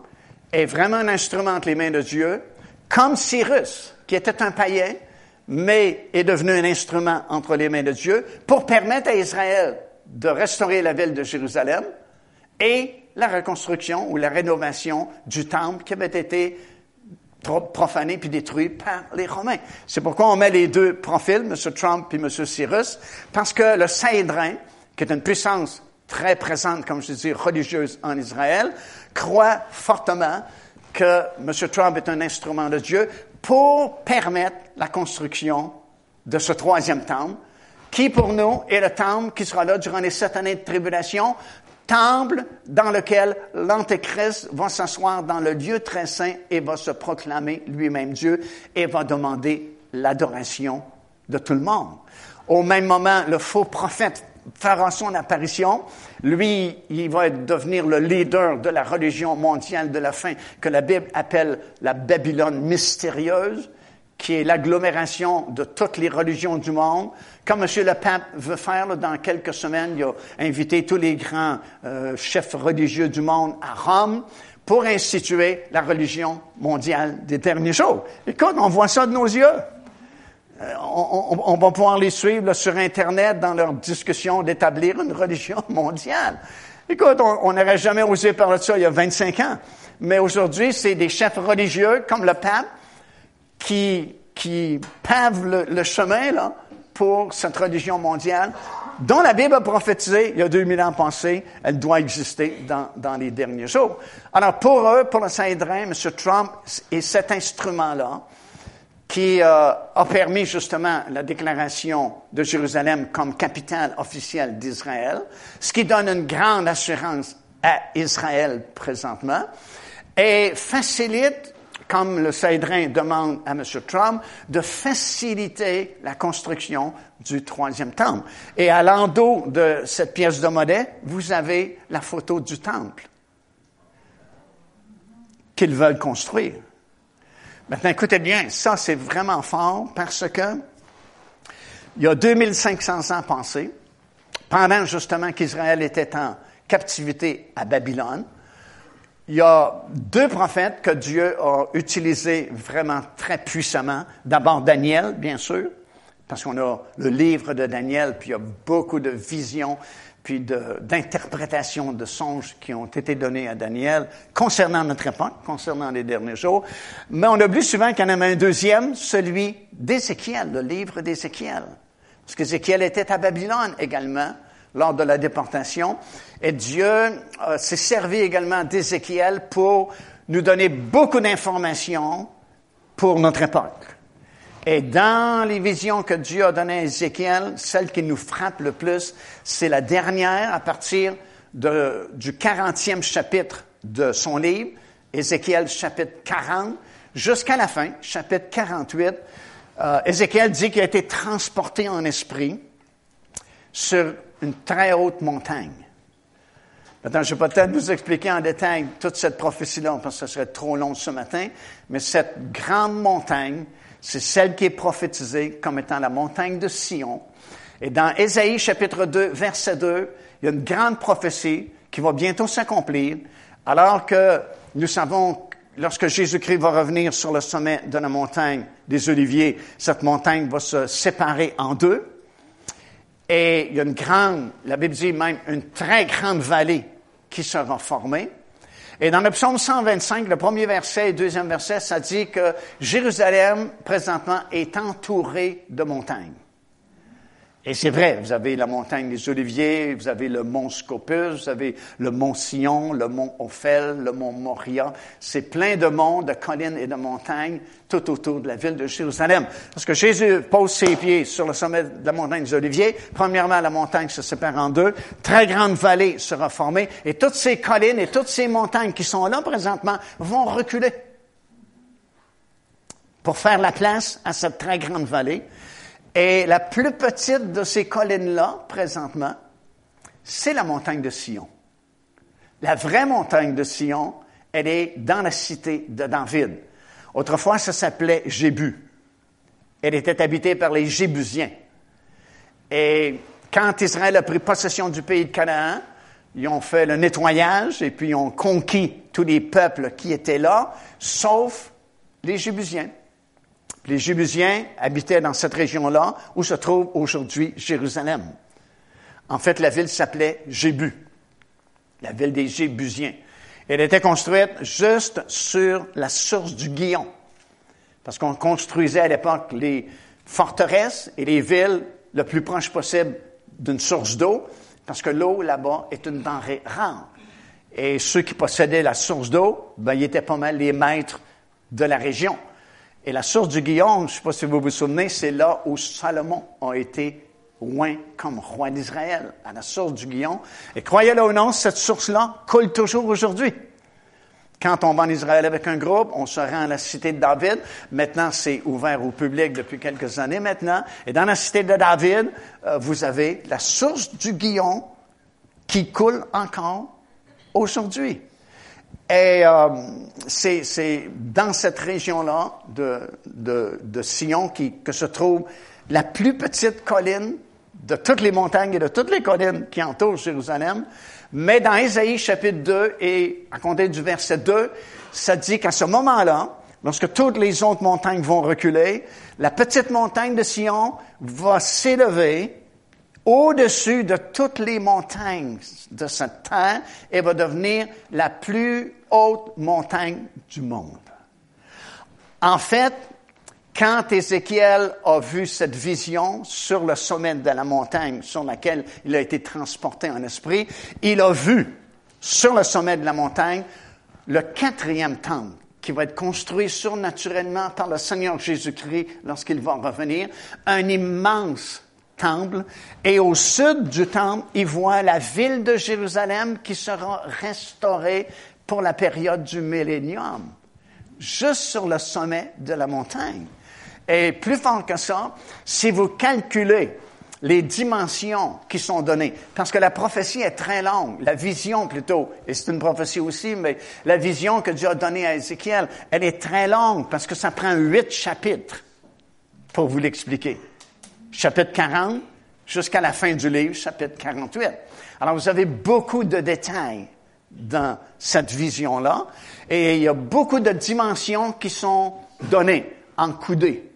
A: est vraiment un instrument entre les mains de Dieu, comme Cyrus, qui était un païen, mais est devenu un instrument entre les mains de Dieu pour permettre à Israël de restaurer la ville de Jérusalem et la reconstruction ou la rénovation du temple qui avait été profané puis détruit par les Romains. C'est pourquoi on met les deux profils, M. Trump et M. Cyrus, parce que le Saïdrin, qui est une puissance très présente, comme je dis, religieuse en Israël, croit fortement que M. Trump est un instrument de Dieu pour permettre la construction de ce troisième temple, qui pour nous est le temple qui sera là durant les sept années de tribulation, temple dans lequel l'Antéchrist va s'asseoir dans le lieu très saint et va se proclamer lui-même Dieu et va demander l'adoration de tout le monde. Au même moment, le faux prophète fera son apparition. Lui, il va devenir le leader de la religion mondiale de la fin que la Bible appelle la Babylone mystérieuse, qui est l'agglomération de toutes les religions du monde. Comme M. le Pape veut faire dans quelques semaines, il a invité tous les grands euh, chefs religieux du monde à Rome pour instituer la religion mondiale des derniers jours. Écoute, on voit ça de nos yeux. Euh, on, va pouvoir les suivre sur Internet dans leur discussion d'établir une religion <laughs> mondiale. Écoute, on n'aurait jamais osé parler de ça il y a 25 ans. Mais aujourd'hui, c'est des chefs religieux comme le pape qui, qui pavent le, chemin là, pour cette religion mondiale dont la Bible a prophétisé il y a 2000 ans passés, elle doit exister dans, dans les derniers jours. Alors pour eux, pour le Saint-Drin, M. Trump est cet instrument-là qui euh, a permis justement la déclaration de Jérusalem comme capitale officielle d'Israël, ce qui donne une grande assurance à Israël présentement et facilite, comme le Cédrin demande à M. Trump, de faciliter la construction du troisième temple. Et à l'endos de cette pièce de monnaie, vous avez la photo du temple qu'ils veulent construire. Maintenant, écoutez bien, ça c'est vraiment fort parce que il y a 2500 ans passés, pendant justement qu'Israël était en captivité à Babylone, il y a deux prophètes que Dieu a utilisés vraiment très puissamment. D'abord Daniel, bien sûr, parce qu'on a le livre de Daniel, puis il y a beaucoup de visions puis d'interprétations de, songes qui ont été donnés à Daniel concernant notre époque, concernant les derniers jours. Mais on oublie souvent qu'il y en avait un deuxième, celui d'Ézéchiel, le livre d'Ézéchiel. Parce qu'Ézéchiel était à Babylone également lors de la déportation. Et Dieu euh, s'est servi également d'Ézéchiel pour nous donner beaucoup d'informations pour notre époque. Et dans les visions que Dieu a données à Ézéchiel, celle qui nous frappe le plus, c'est la dernière à partir du 40e chapitre de son livre, Ézéchiel chapitre 40, jusqu'à la fin, chapitre 48. Euh, Ézéchiel dit qu'il a été transporté en esprit sur une très haute montagne. Maintenant, je vais peut-être vous expliquer en détail toute cette prophétie-là, parce que ce serait trop long ce matin, mais cette grande montagne, c'est celle qui est prophétisée comme étant la montagne de Sion. Et dans Ésaïe chapitre 2, verset 2, il y a une grande prophétie qui va bientôt s'accomplir, alors que nous savons, lorsque Jésus-Christ va revenir sur le sommet de la montagne des Oliviers, cette montagne va se séparer en deux. Et il y a une grande, la Bible dit même une très grande vallée qui sera formée. Et dans le psaume 125, le premier verset et deuxième verset, ça dit que Jérusalem, présentement, est entourée de montagnes. Et c'est vrai, vous avez la montagne des Oliviers, vous avez le mont Scopus, vous avez le mont Sion, le mont Ophel, le mont Moria. C'est plein de monts, de collines et de montagnes tout autour de la ville de Jérusalem. Parce que Jésus pose ses pieds sur le sommet de la montagne des Oliviers. Premièrement, la montagne se sépare en deux. Très grande vallée sera formée. Et toutes ces collines et toutes ces montagnes qui sont là présentement vont reculer pour faire la place à cette très grande vallée. Et la plus petite de ces collines-là, présentement, c'est la montagne de Sion. La vraie montagne de Sion, elle est dans la cité de David. Autrefois, ça s'appelait Jébu. Elle était habitée par les Jébusiens. Et quand Israël a pris possession du pays de Canaan, ils ont fait le nettoyage et puis ils ont conquis tous les peuples qui étaient là, sauf les Jébusiens. Les Jébusiens habitaient dans cette région-là où se trouve aujourd'hui Jérusalem. En fait, la ville s'appelait Jébu, la ville des Jébusiens. Elle était construite juste sur la source du Guillon, parce qu'on construisait à l'époque les forteresses et les villes le plus proche possible d'une source d'eau, parce que l'eau là-bas est une denrée rare. Et ceux qui possédaient la source d'eau, ben, ils étaient pas mal les maîtres de la région. Et la source du Guillaume, je ne sais pas si vous vous souvenez, c'est là où Salomon a été loin comme roi d'Israël, à la source du Guillaume. Et croyez-le ou non, cette source-là coule toujours aujourd'hui. Quand on va en Israël avec un groupe, on se rend à la cité de David. Maintenant, c'est ouvert au public depuis quelques années maintenant. Et dans la cité de David, euh, vous avez la source du Guillaume qui coule encore aujourd'hui. Et euh, c'est dans cette région-là de, de, de, Sion qui, que se trouve la plus petite colline de toutes les montagnes et de toutes les collines qui entourent Jérusalem. Mais dans Ésaïe chapitre 2 et à compter du verset 2, ça dit qu'à ce moment-là, lorsque toutes les autres montagnes vont reculer, la petite montagne de Sion va s'élever au-dessus de toutes les montagnes de cette terre et va devenir la plus haute montagne du monde. En fait, quand Ézéchiel a vu cette vision sur le sommet de la montagne sur laquelle il a été transporté en esprit, il a vu sur le sommet de la montagne le quatrième temple qui va être construit surnaturellement par le Seigneur Jésus-Christ lorsqu'il va revenir, un immense temple. Et au sud du temple, il voit la ville de Jérusalem qui sera restaurée pour la période du millénium, juste sur le sommet de la montagne. Et plus fort que ça, si vous calculez les dimensions qui sont données, parce que la prophétie est très longue, la vision plutôt, et c'est une prophétie aussi, mais la vision que Dieu a donnée à Ézéchiel, elle est très longue parce que ça prend huit chapitres pour vous l'expliquer chapitre 40 jusqu'à la fin du livre, chapitre 48. Alors, vous avez beaucoup de détails dans cette vision-là, et il y a beaucoup de dimensions qui sont données en coudées.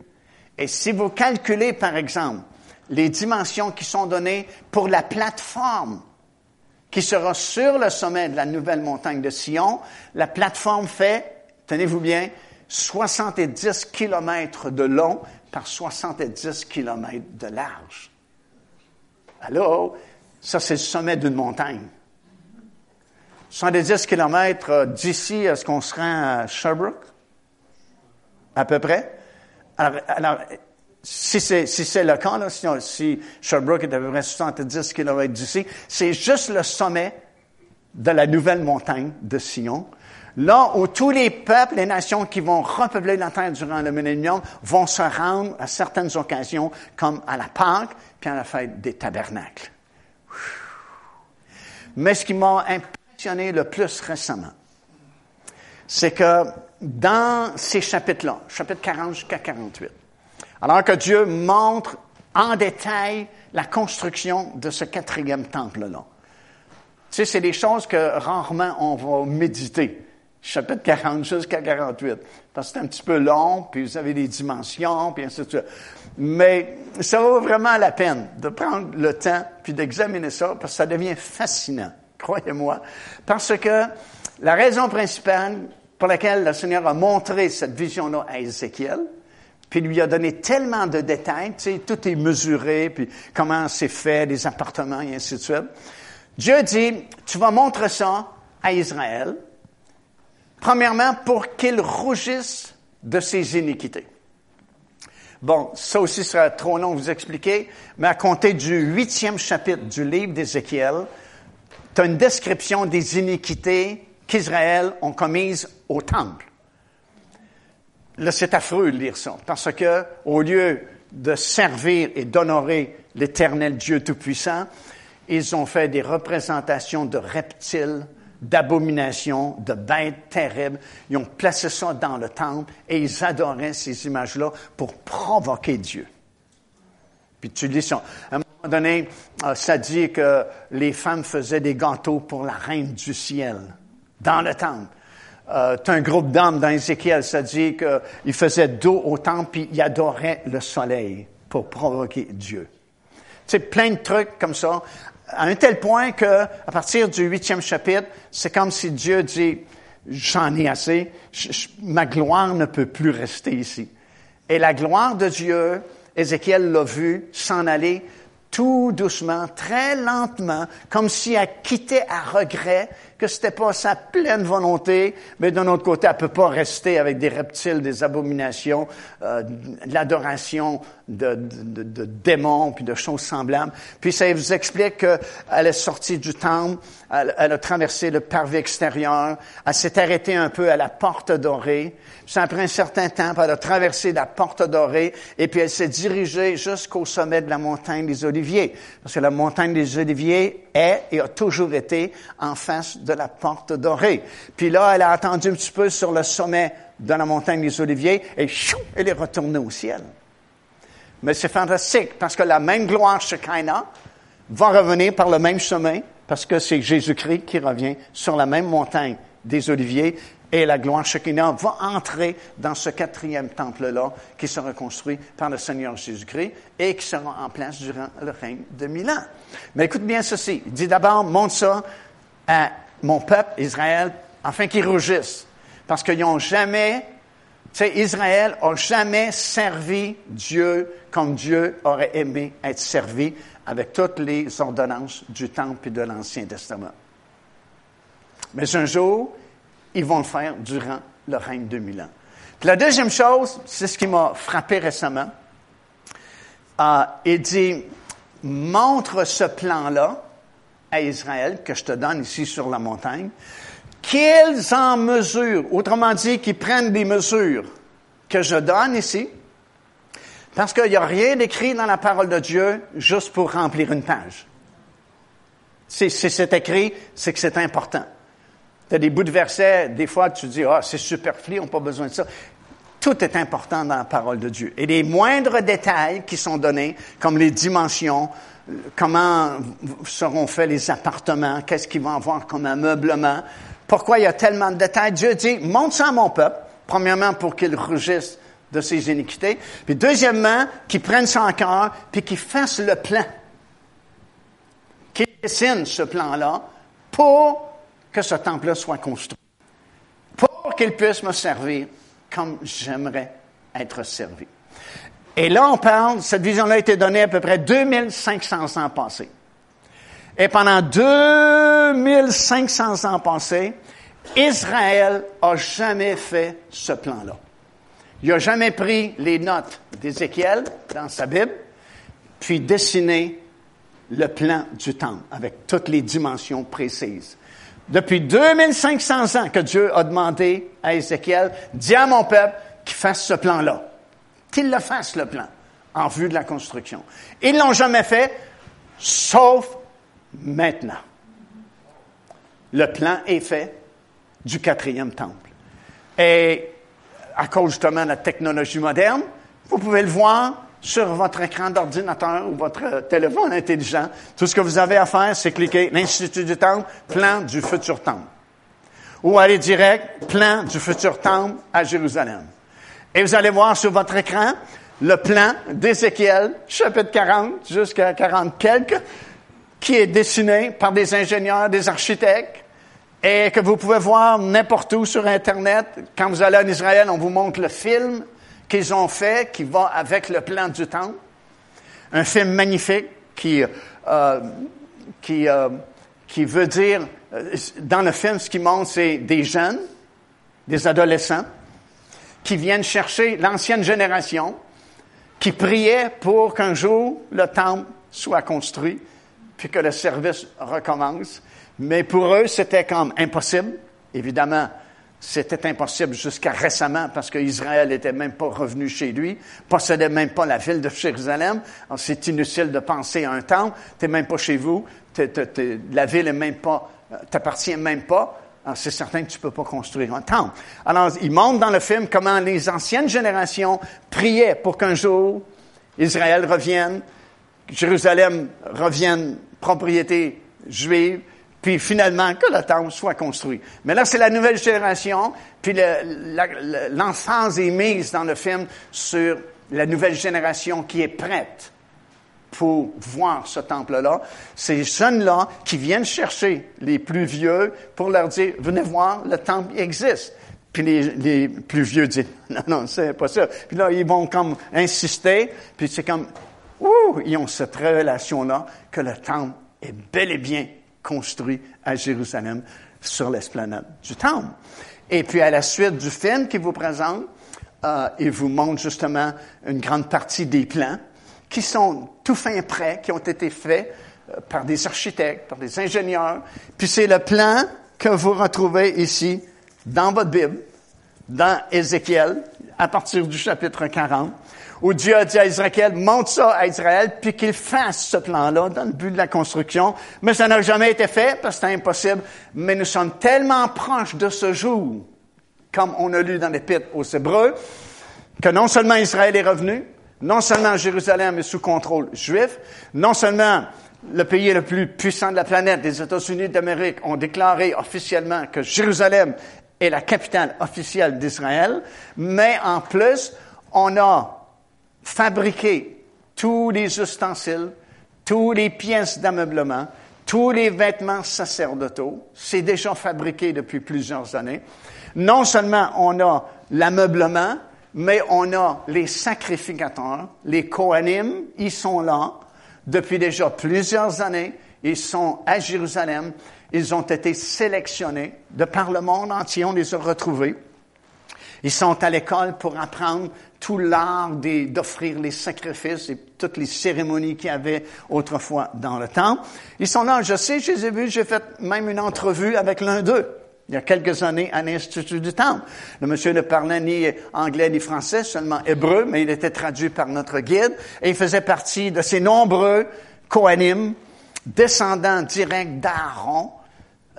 A: Et si vous calculez, par exemple, les dimensions qui sont données pour la plateforme qui sera sur le sommet de la nouvelle montagne de Sion, la plateforme fait, tenez-vous bien, 70 kilomètres de long par 70 kilomètres de large. Alors, ça, c'est le sommet d'une montagne. 70 kilomètres euh, d'ici, est-ce qu'on se rend à Sherbrooke? À peu près? Alors, si c'est le cas, si, si, Sherbrooke est à peu près 70 kilomètres d'ici, c'est juste le sommet de la nouvelle montagne de Sion là où tous les peuples, les nations qui vont repeupler la terre durant le millénium vont se rendre à certaines occasions, comme à la Pâque, puis à la fête des tabernacles. Mais ce qui m'a impressionné le plus récemment, c'est que dans ces chapitres-là, chapitre 40 jusqu'à 48, alors que Dieu montre en détail la construction de ce quatrième temple-là. Tu sais, c'est des choses que rarement on va méditer chapitre 40 jusqu'à 48. Parce que c'est un petit peu long, puis vous avez des dimensions, puis ainsi de suite. Mais ça vaut vraiment la peine de prendre le temps, puis d'examiner ça, parce que ça devient fascinant, croyez-moi. Parce que la raison principale pour laquelle le Seigneur a montré cette vision-là à Ézéchiel, puis lui a donné tellement de détails, tu sais, tout est mesuré, puis comment c'est fait, les appartements, et ainsi de suite. Dieu dit, tu vas montrer ça à Israël, premièrement pour qu'il rougisse de ses iniquités. Bon, ça aussi sera trop long de vous expliquer, mais à compter du huitième chapitre du livre d'Ézéchiel, tu as une description des iniquités qu'Israël ont commises au temple. Là, c'est affreux de lire ça, parce que au lieu de servir et d'honorer l'Éternel Dieu Tout-Puissant, ils ont fait des représentations de reptiles, d'abominations, de bêtes terribles. Ils ont placé ça dans le temple et ils adoraient ces images-là pour provoquer Dieu. Puis tu lis ça. À un moment donné, euh, ça dit que les femmes faisaient des gâteaux pour la reine du ciel dans le temple. Euh, un groupe d'hommes dans Ézéchiel, ça dit qu'ils faisaient dos au temple puis ils adoraient le soleil pour provoquer Dieu. Tu sais, plein de trucs comme ça à un tel point que, à partir du huitième chapitre, c'est comme si Dieu dit, j'en ai assez, ma gloire ne peut plus rester ici. Et la gloire de Dieu, Ézéchiel l'a vu s'en aller tout doucement, très lentement, comme si elle quittait à regret, que c'était pas sa pleine volonté, mais d'un autre côté, elle peut pas rester avec des reptiles, des abominations, euh, l'adoration de, de, de, démons puis de choses semblables. Puis ça vous explique qu'elle est sortie du temple, elle, elle, a traversé le parvis extérieur, elle s'est arrêtée un peu à la porte dorée. Puis après un certain temps, elle a traversé la porte dorée et puis elle s'est dirigée jusqu'au sommet de la montagne des Oliviers, parce que la montagne des Oliviers est et a toujours été en face de la porte dorée. Puis là, elle a attendu un petit peu sur le sommet de la montagne des Oliviers et chou, elle est retournée au ciel. Mais c'est fantastique parce que la même gloire Shekinah va revenir par le même chemin parce que c'est Jésus-Christ qui revient sur la même montagne des Oliviers et la gloire Shekinah va entrer dans ce quatrième temple-là qui sera construit par le Seigneur Jésus-Christ et qui sera en place durant le règne de mille ans. Mais écoute bien ceci. Il dit d'abord, montre ça à mon peuple, Israël, afin qu'ils rougissent. Parce qu'ils n'ont jamais, tu sais, Israël n'a jamais servi Dieu comme Dieu aurait aimé être servi avec toutes les ordonnances du Temple et de l'Ancien Testament. Mais un jour, ils vont le faire durant le règne de mille ans. la deuxième chose, c'est ce qui m'a frappé récemment. Euh, il dit, montre ce plan-là à Israël que je te donne ici sur la montagne, qu'ils en mesurent, autrement dit, qu'ils prennent des mesures que je donne ici, parce qu'il n'y a rien d'écrit dans la parole de Dieu juste pour remplir une page. Si c'est écrit, c'est que c'est important. Tu as des bouts de versets, des fois tu dis, ah, c'est superflu, on n'a pas besoin de ça. Tout est important dans la parole de Dieu. Et les moindres détails qui sont donnés, comme les dimensions, comment seront faits les appartements, qu'est-ce qu'ils vont avoir comme ameublement, pourquoi il y a tellement de détails. Dieu dit, montre ça à mon peuple, premièrement pour qu'il rougisse de ses iniquités, puis deuxièmement, qu'il prenne ça en cœur, puis qu'il fasse le plan, qu'il dessine ce plan-là pour que ce temple-là soit construit, pour qu'il puisse me servir comme j'aimerais être servi. Et là, on parle, cette vision-là a été donnée à peu près 2500 ans passés. Et pendant 2500 ans passés, Israël a jamais fait ce plan-là. Il n'a jamais pris les notes d'Ézéchiel dans sa Bible, puis dessiné le plan du temple avec toutes les dimensions précises. Depuis 2500 ans que Dieu a demandé à Ézéchiel, dis à mon peuple qu'il fasse ce plan-là. Qu'il le fasse, le plan, en vue de la construction. Ils ne l'ont jamais fait, sauf maintenant. Le plan est fait du quatrième temple. Et à cause justement de la technologie moderne, vous pouvez le voir sur votre écran d'ordinateur ou votre téléphone intelligent. Tout ce que vous avez à faire, c'est cliquer l'Institut du Temple, plan du futur Temple. Ou aller direct, plan du futur Temple à Jérusalem. Et vous allez voir sur votre écran le plan d'Ézéchiel, chapitre 40 jusqu'à 40 quelques, qui est dessiné par des ingénieurs, des architectes, et que vous pouvez voir n'importe où sur Internet. Quand vous allez en Israël, on vous montre le film qu'ils ont fait qui va avec le plan du temple. Un film magnifique qui, euh, qui, euh, qui veut dire, euh, dans le film, ce qui montre, c'est des jeunes, des adolescents, qui viennent chercher l'ancienne génération, qui priaient pour qu'un jour le temple soit construit, puis que le service recommence. Mais pour eux, c'était comme impossible. Évidemment, c'était impossible jusqu'à récemment parce qu'Israël n'était même pas revenu chez lui, possédait même pas la ville de Jérusalem. C'est inutile de penser à un temple. T'es même pas chez vous. la ville est même pas, t'appartient même pas. C'est certain que tu peux pas construire un temple. Alors, il montre dans le film comment les anciennes générations priaient pour qu'un jour Israël revienne, Jérusalem revienne propriété juive, puis finalement que le temple soit construit. Mais là, c'est la nouvelle génération, puis l'enfance est mise dans le film sur la nouvelle génération qui est prête pour voir ce temple-là. Ces jeunes-là qui viennent chercher les plus vieux pour leur dire, venez voir, le temple existe. Puis les, les plus vieux disent, non, non, c'est pas ça. Puis là, ils vont comme insister, puis c'est comme, ouh, ils ont cette révélation-là que le temple est bel et bien construit à Jérusalem sur l'esplanade du temple. Et puis à la suite du film qu'il vous présente, euh, il vous montre justement une grande partie des plans qui sont tout fin prêts, qui ont été faits euh, par des architectes, par des ingénieurs. Puis c'est le plan que vous retrouvez ici dans votre Bible, dans Ézéchiel, à partir du chapitre 40 où Dieu a dit à Israël, monte ça à Israël, puis qu'il fasse ce plan-là dans le but de la construction. Mais ça n'a jamais été fait parce que c'était impossible. Mais nous sommes tellement proches de ce jour, comme on a lu dans l'Épître aux Hébreux, que non seulement Israël est revenu, non seulement Jérusalem est sous contrôle juif, non seulement le pays le plus puissant de la planète, les États-Unis d'Amérique, ont déclaré officiellement que Jérusalem est la capitale officielle d'Israël, mais en plus, on a fabriquer tous les ustensiles, toutes les pièces d'ameublement, tous les vêtements sacerdotaux. C'est déjà fabriqué depuis plusieurs années. Non seulement on a l'ameublement, mais on a les sacrificateurs, les Kohanim, ils sont là depuis déjà plusieurs années. Ils sont à Jérusalem. Ils ont été sélectionnés de par le monde entier. On les a retrouvés. Ils sont à l'école pour apprendre tout l'art d'offrir les sacrifices et toutes les cérémonies qu'il y avait autrefois dans le temple. Ils sont là, je sais, je les ai vus, j'ai fait même une entrevue avec l'un d'eux il y a quelques années à l'Institut du Temple. Le monsieur ne parlait ni anglais ni français, seulement hébreu, mais il était traduit par notre guide et il faisait partie de ces nombreux Kohanim, descendants directs d'Aaron,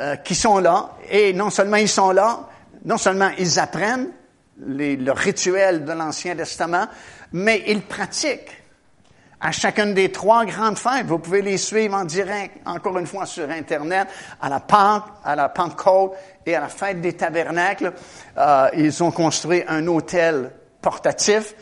A: euh, qui sont là. Et non seulement ils sont là, non seulement ils apprennent, le rituel de l'Ancien Testament, mais ils pratiquent à chacune des trois grandes fêtes. Vous pouvez les suivre en direct, encore une fois sur Internet, à la Pâque, à la Pentecôte et à la fête des tabernacles. Euh, ils ont construit un hôtel portatif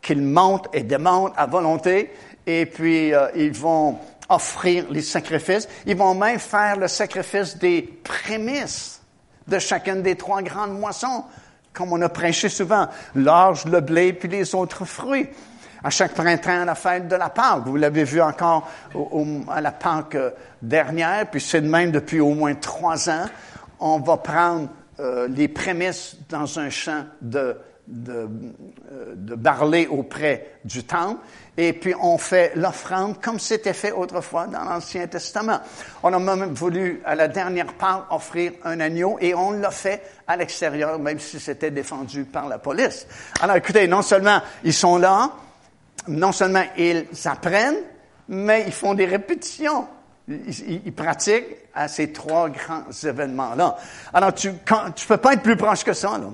A: qu'ils montent et démontent à volonté, et puis euh, ils vont offrir les sacrifices. Ils vont même faire le sacrifice des prémices de chacune des trois grandes moissons comme on a prêché souvent, l'orge, le blé, puis les autres fruits. À chaque printemps, à la fête de la Pâque. Vous l'avez vu encore à la Pâque euh, dernière, puis c'est de même depuis au moins trois ans. On va prendre euh, les prémices dans un champ de, de, euh, de auprès du temple et puis on fait l'offrande comme c'était fait autrefois dans l'Ancien Testament. On a même voulu, à la dernière part, offrir un agneau et on l'a fait à l'extérieur, même si c'était défendu par la police. Alors écoutez, non seulement ils sont là, non seulement ils apprennent, mais ils font des répétitions. Ils, pratiquent à ces trois grands événements-là. Alors tu ne peux pas être plus proche que ça. Là.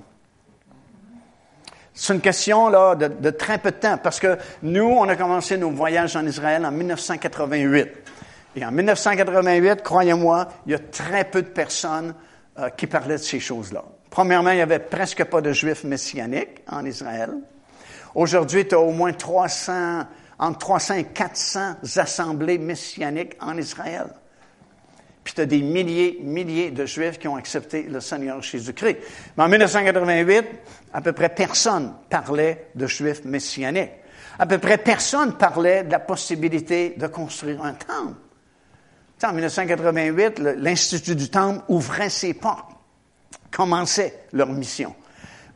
A: C'est une question là, de, de, très peu de temps, parce que nous, on a commencé nos voyages en Israël en 1988. Et en 1988, croyez-moi, il y a très peu de personnes euh, qui parlaient de ces choses-là. Premièrement, il n'y avait presque pas de juifs messianiques en Israël. Aujourd'hui, tu as au moins 300, entre 300 et 400 assemblées messianiques en Israël. puis tu as des milliers, milliers de Juifs qui ont accepté le Seigneur Jésus-Christ. Mais en 1988, à peu près personne parlait de Juifs messianiques. À peu près personne parlait de la possibilité de construire un temple. En 1988, l'Institut du Temple ouvrait ses portes, commençait leur mission.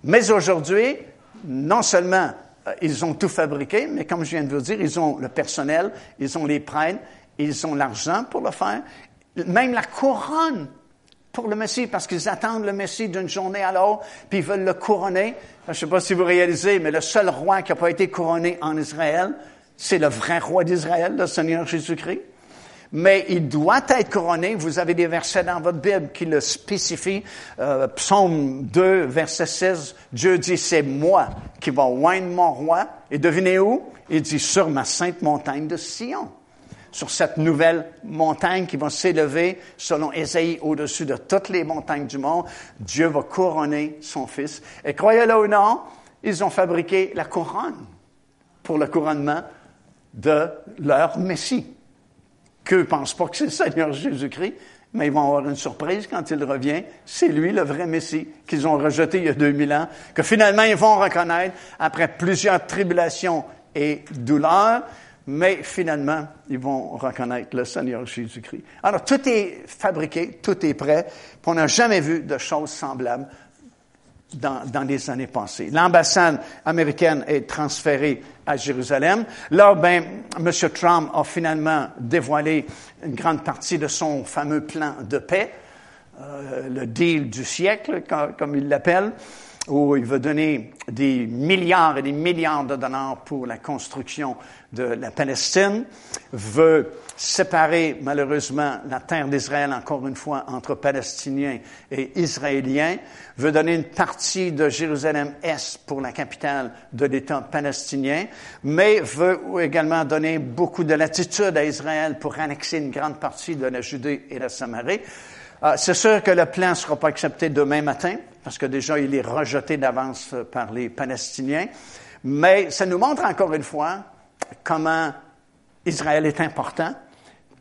A: Mais aujourd'hui, non seulement euh, ils ont tout fabriqué, mais comme je viens de vous dire, ils ont le personnel, ils ont les prêtres, ils ont l'argent pour le faire, même la couronne pour le Messie, parce qu'ils attendent le Messie d'une journée à l'autre, puis ils veulent le couronner. Je ne sais pas si vous réalisez, mais le seul roi qui n'a pas été couronné en Israël, c'est le vrai roi d'Israël, le Seigneur Jésus-Christ mais il doit être couronné. Vous avez des versets dans votre Bible qui le spécifient. Euh, Psaume 2, verset 16, Dieu dit, c'est moi qui va oindre mon roi. Et devinez où? Il dit, sur ma sainte montagne de Sion. Sur cette nouvelle montagne qui va s'élever, selon Ésaïe, au-dessus de toutes les montagnes du monde, Dieu va couronner son fils. Et croyez-le ou non, ils ont fabriqué la couronne pour le couronnement de leur Messie qu'eux ne pensent pas que c'est le Seigneur Jésus-Christ, mais ils vont avoir une surprise quand il revient. C'est lui le vrai Messie qu'ils ont rejeté il y a 2000 ans, que finalement ils vont reconnaître après plusieurs tribulations et douleurs, mais finalement ils vont reconnaître le Seigneur Jésus-Christ. Alors tout est fabriqué, tout est prêt, on n'a jamais vu de choses semblables dans, dans les années passées. L'ambassade américaine est transférée à Jérusalem. Là, ben, M. Trump a finalement dévoilé une grande partie de son fameux plan de paix, euh, le deal du siècle, comme il l'appelle où il veut donner des milliards et des milliards de dollars pour la construction de la Palestine, veut séparer malheureusement la terre d'Israël encore une fois entre Palestiniens et Israéliens, veut donner une partie de Jérusalem-Est pour la capitale de l'État palestinien, mais veut également donner beaucoup de latitude à Israël pour annexer une grande partie de la Judée et la Samarie. Euh, c'est sûr que le plan ne sera pas accepté demain matin, parce que déjà il est rejeté d'avance par les Palestiniens, mais ça nous montre encore une fois comment Israël est important,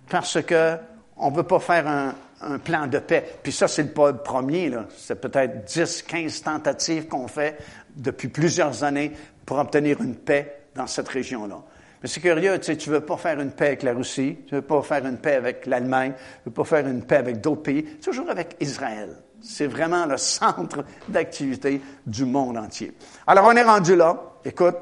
A: parce que on ne veut pas faire un, plan de paix. Puis ça, c'est pas le premier. C'est peut-être 10, 15 tentatives qu'on fait depuis plusieurs années pour obtenir une paix dans cette région-là. Mais c'est curieux, tu sais, tu veux pas faire une paix avec la Russie, tu veux pas faire une paix avec l'Allemagne, tu veux pas faire une paix avec d'autres pays, toujours avec Israël. C'est vraiment le centre d'activité du monde entier. Alors, on est rendu là. Écoute,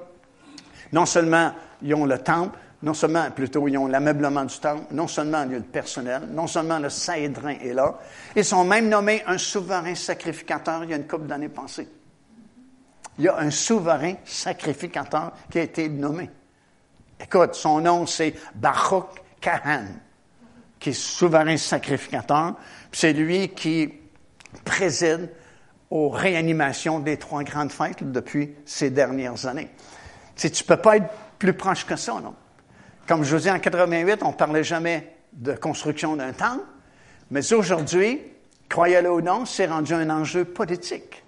A: non seulement ils ont le temple, non seulement, plutôt, ils ont l'ameublement du temple, non seulement il y a le personnel, non seulement le saïdrin est là, ils sont même nommés un souverain sacrificateur il y a une couple d'années passées. Il y a un souverain sacrificateur qui a été nommé. Écoute, son nom, c'est Baruch Kahan, qui est souverain sacrificateur. C'est lui qui préside aux réanimations des trois grandes fêtes depuis ces dernières années. Tu ne peux pas être plus proche que ça, non? Comme je vous dis, en 88, on ne parlait jamais de construction d'un temple, mais aujourd'hui, croyez-le ou non, c'est rendu un enjeu politique.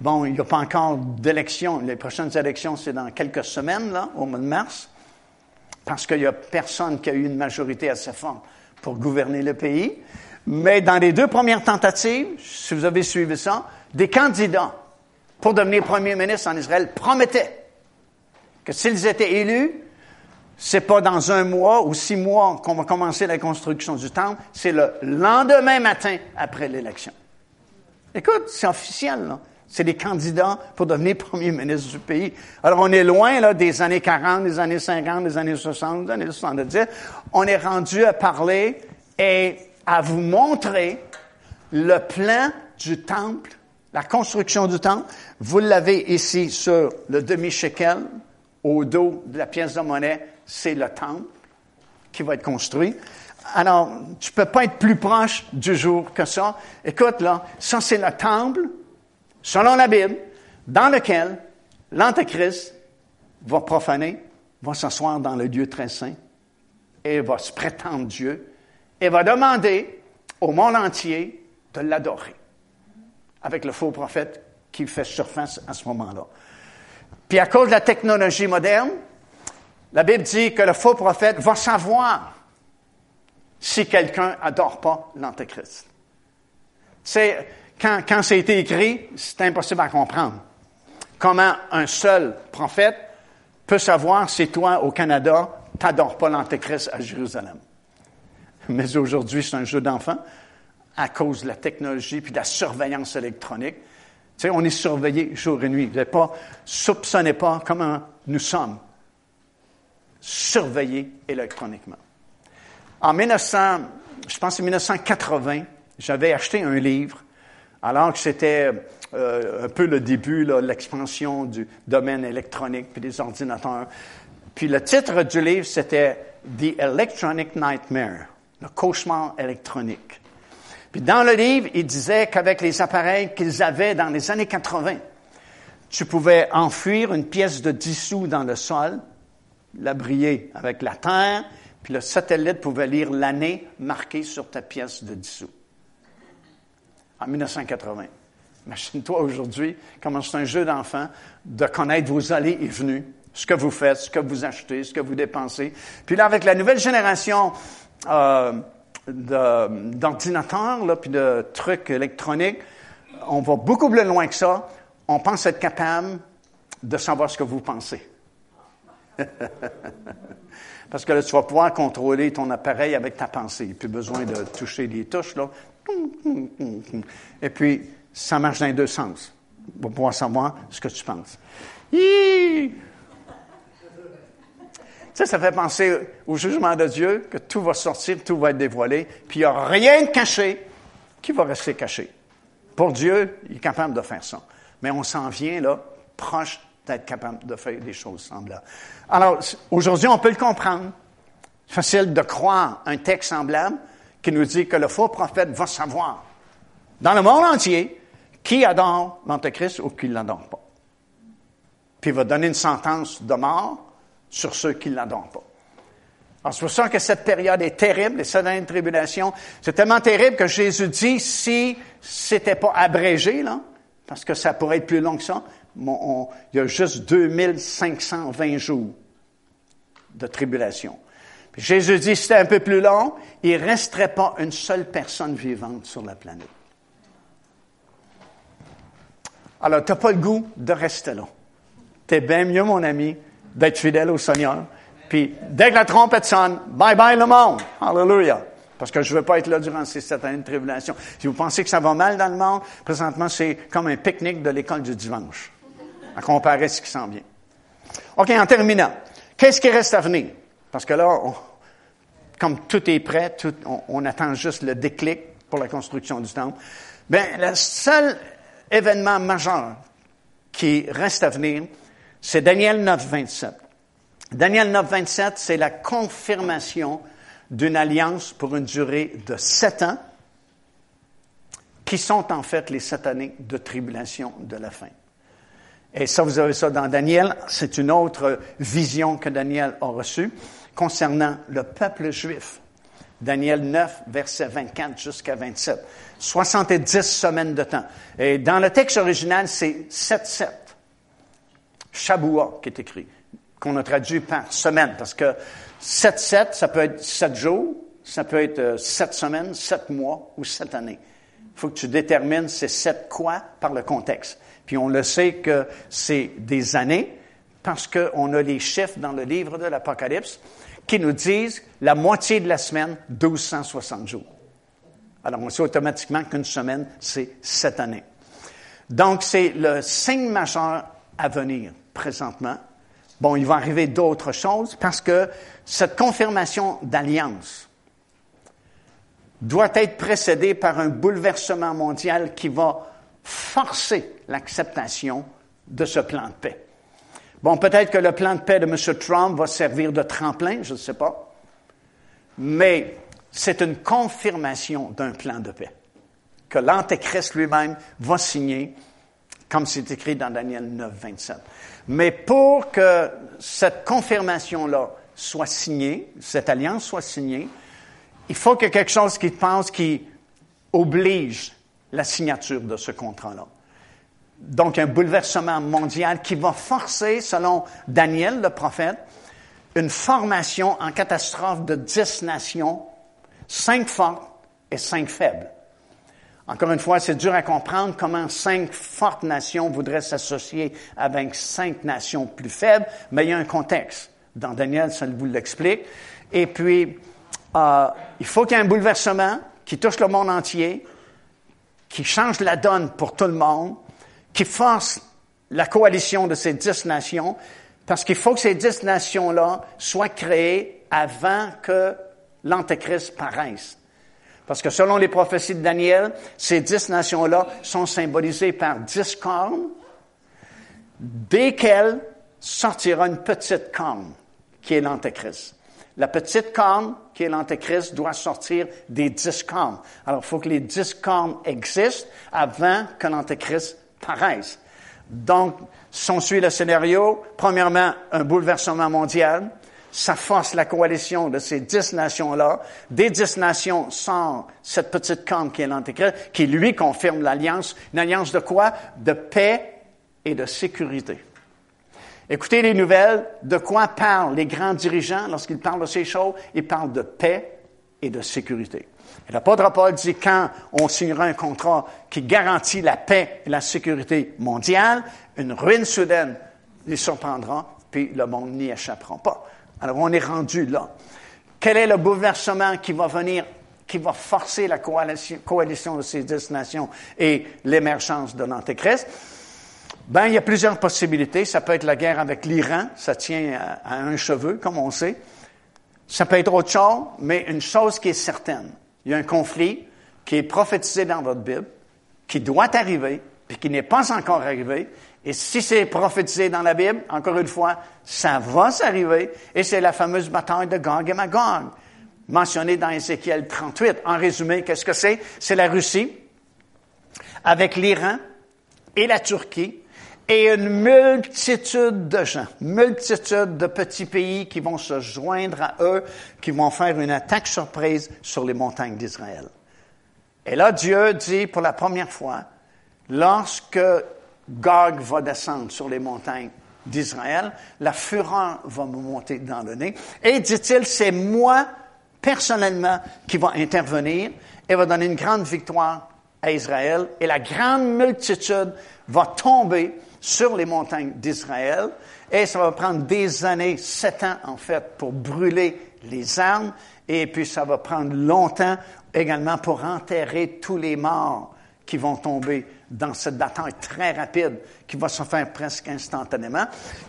A: Bon, il n'y a pas encore d'élection. Les prochaines élections, c'est dans quelques semaines, au mois de mars, parce qu'il n'y a personne qui a eu une majorité assez forte pour gouverner le pays. Mais dans les deux premières tentatives, si vous avez suivi ça, des candidats pour devenir premier ministre en Israël promettaient que s'ils étaient élus, c'est pas dans un mois ou six mois qu'on va commencer la construction du temple, c'est le lendemain matin après l'élection. Écoute, c'est officiel, là. C'est des candidats pour devenir <laughs> premier ministre du pays. Alors, on est loin là, des années 40, des années 50, des années 60, des années 70. On est rendu à parler et à vous montrer le plan du temple, la construction du temple. Vous l'avez ici sur le demi-shekel, au dos de la pièce de monnaie, c'est le temple qui va être construit. Alors, tu peux pas être plus proche du jour que ça. Écoute, là, ça c'est le temple selon la Bible, dans lequel l'Antéchrist va profaner, va s'asseoir dans le lieu très saint et va se prétendre Dieu et va demander au monde entier de l'adorer avec le faux prophète qui fait surface à ce moment-là. Puis à cause de la technologie moderne, la Bible dit que le faux prophète va savoir si quelqu'un adore pas l'Antéchrist. C'est, quand, quand c'est été écrit, c'est impossible à comprendre. Comment un seul prophète peut savoir si toi, au Canada, t'adores pas l'Antéchrist à Jérusalem? Mais aujourd'hui, c'est un jeu d'enfant à cause de la technologie puis de la surveillance électronique. Tu sais, on est surveillé jour et nuit. Vous n'avez pas, soupçonnez pas comment nous sommes surveillés électroniquement. En 1900, je pense en 1980, j'avais acheté un livre, alors que c'était euh, un peu le début, de l'expansion du domaine électronique puis des ordinateurs. Puis le titre du livre, c'était The Electronic Nightmare, le cauchemar électronique. Puis dans le livre, il disait qu'avec les appareils qu'ils avaient dans les années 80, tu pouvais enfuir une pièce de 10 sous dans le sol, la briller avec la terre, puis le satellite pouvait lire l'année marquée sur ta pièce de 10 sous. En 1980. Imagine-toi aujourd'hui comment c'est un jeu d'enfant de connaître vos allées et venues, ce que vous faites, ce que vous achetez, ce que vous dépensez. Puis là, avec la nouvelle génération euh, d'ordinateurs, puis de trucs électroniques, on va beaucoup plus loin que ça. On pense être capable de savoir ce que vous pensez. <laughs> Parce que là, tu vas pouvoir contrôler ton appareil avec ta pensée. Il plus besoin de toucher les touches. Et puis, ça marche dans les deux sens. On va pouvoir savoir ce que tu penses. Ça, ça fait penser au jugement de Dieu, que tout va sortir, tout va être dévoilé, puis il n'y a rien de caché qui va rester caché. Pour Dieu, il est capable de faire ça. Mais on s'en vient, là, proche d'être capable de faire des choses semblables. Alors, aujourd'hui, on peut le comprendre. Facile de croire un texte semblable qui nous dit que le faux prophète va savoir, dans le monde entier, qui adore l'Antéchrist ou qui ne l'adore pas. Puis il va donner une sentence de mort sur ceux qui ne l'adorent pas. Alors, c'est pour ça que cette période est terrible, les sept années de tribulation. C'est tellement terrible que Jésus dit, si c'était pas abrégé, là, parce que ça pourrait être plus long que ça, il y a juste 2520 jours de tribulation. Puis Jésus dit, si c'était un peu plus long, il resterait pas une seule personne vivante sur la planète. Alors, tu n'as pas le goût de rester là. Tu es bien mieux, mon ami, d'être fidèle au Seigneur. Puis, dès que la trompette sonne, bye bye le monde. Hallelujah. Parce que je veux pas être là durant ces sept années de tribulation. Si vous pensez que ça va mal dans le monde, présentement, c'est comme un pique-nique de l'école du dimanche, à comparer ce qui s'en vient. OK, en terminant, qu'est-ce qui reste à venir? Parce que là, comme tout est prêt, on, on, attend juste le déclic pour la construction du temple. Bien, le seul événement majeur qui reste à venir, c'est Daniel 9, 27. Daniel 9, 27, c'est la confirmation d'une alliance pour une durée de sept ans, qui sont en fait les sept années de tribulation de la fin. Et ça, vous avez ça dans Daniel. C'est une autre vision que Daniel a reçue concernant le peuple juif. Daniel 9, verset 24 jusqu'à 27. 70 semaines de temps. Et dans le texte original, c'est 7-7. Shabuah qui est écrit, qu'on a traduit par semaine, parce que 7-7, ça peut être 7 jours, ça peut être 7 euh, semaines, 7 mois ou 7 années. Il faut que tu détermines c'est 7 quoi par le contexte. Puis on le sait que c'est des années, parce qu'on a les chiffres dans le livre de l'Apocalypse qui nous disent la moitié de la semaine, 1260 jours. Alors on sait automatiquement qu'une semaine, c'est 7 années. Donc c'est le signe majeur à venir présentement. Bon, il va arriver d'autres choses parce que cette confirmation d'alliance doit être précédée par un bouleversement mondial qui va forcer l'acceptation de ce plan de paix. Bon, peut-être que le plan de paix de M. Trump va servir de tremplin, je ne sais pas, mais c'est une confirmation d'un plan de paix que l'Antéchrist lui-même va signer, comme c'est écrit dans Daniel 9, 27. Mais pour que cette confirmation-là soit signée, cette alliance soit signée, il faut qu'il y ait quelque chose qui pense qui oblige la signature de ce contrat-là. Donc, un bouleversement mondial qui va forcer, selon Daniel, le prophète, une formation en catastrophe de dix nations Cinq fortes et cinq faibles. Encore une fois, c'est dur à comprendre comment cinq fortes nations voudraient s'associer avec cinq nations plus faibles, mais il y a un contexte. Dans Daniel, ça vous l'explique. Et puis, euh, il faut qu'il y ait un bouleversement qui touche le monde entier, qui change la donne pour tout le monde, qui force la coalition de ces dix nations, parce qu'il faut que ces dix nations-là soient créées avant que l'Antéchrist paraisse. Parce que selon les prophéties de Daniel, ces dix nations-là sont symbolisées par dix cornes, desquelles sortira une petite corne, qui est l'Antéchrist. La petite corne, qui est l'Antéchrist, doit sortir des dix cornes. Alors, il faut que les dix cornes existent avant que l'Antéchrist paraisse. Donc, si suit le scénario, premièrement, un bouleversement mondial, ça force la coalition de ces dix nations-là. Des dix nations sans cette petite corne qui est l'Antéchrist, qui lui confirme l'alliance. Une alliance de quoi? De paix et de sécurité. Écoutez les nouvelles, de quoi parlent les grands dirigeants lorsqu'ils parlent de ces choses? Ils parlent de paix et de sécurité. Et l'apôtre Paul dit quand on signera un contrat qui garantit la paix et la sécurité mondiale, une ruine soudaine les surprendra, puis le monde n'y échappera pas. Alors, on est rendu là. Quel est le bouleversement qui va venir, qui va forcer la coalition, de ces dix nations et l'émergence de l'Antéchrist? Ben, il y a plusieurs possibilités. Ça peut être la guerre avec l'Iran. Ça tient à, un cheveu, comme on sait. Ça peut être autre chose, mais une chose qui est certaine. Il y a un conflit qui est prophétisé dans votre Bible, qui doit arriver, puis qui n'est pas encore arrivé, et si c'est prophétisé dans la Bible, encore une fois, ça va s'arriver. Et c'est la fameuse bataille de Gog et Magog, mentionnée dans Ézéchiel 38. En résumé, qu'est-ce que c'est? C'est la Russie avec l'Iran et la Turquie et une multitude de gens, multitude de petits pays qui vont se joindre à eux, qui vont faire une attaque surprise sur les montagnes d'Israël. Et là, Dieu dit pour la première fois, lorsque Gog va descendre sur les montagnes d'Israël, la fureur va me monter dans le nez. Et dit-il, c'est moi personnellement qui va intervenir et va donner une grande victoire à Israël. Et la grande multitude va tomber sur les montagnes d'Israël. Et ça va prendre des années, sept ans en fait, pour brûler les armes. Et puis ça va prendre longtemps également pour enterrer tous les morts qui vont tomber dans cette bataille très rapide qui va se faire presque instantanément.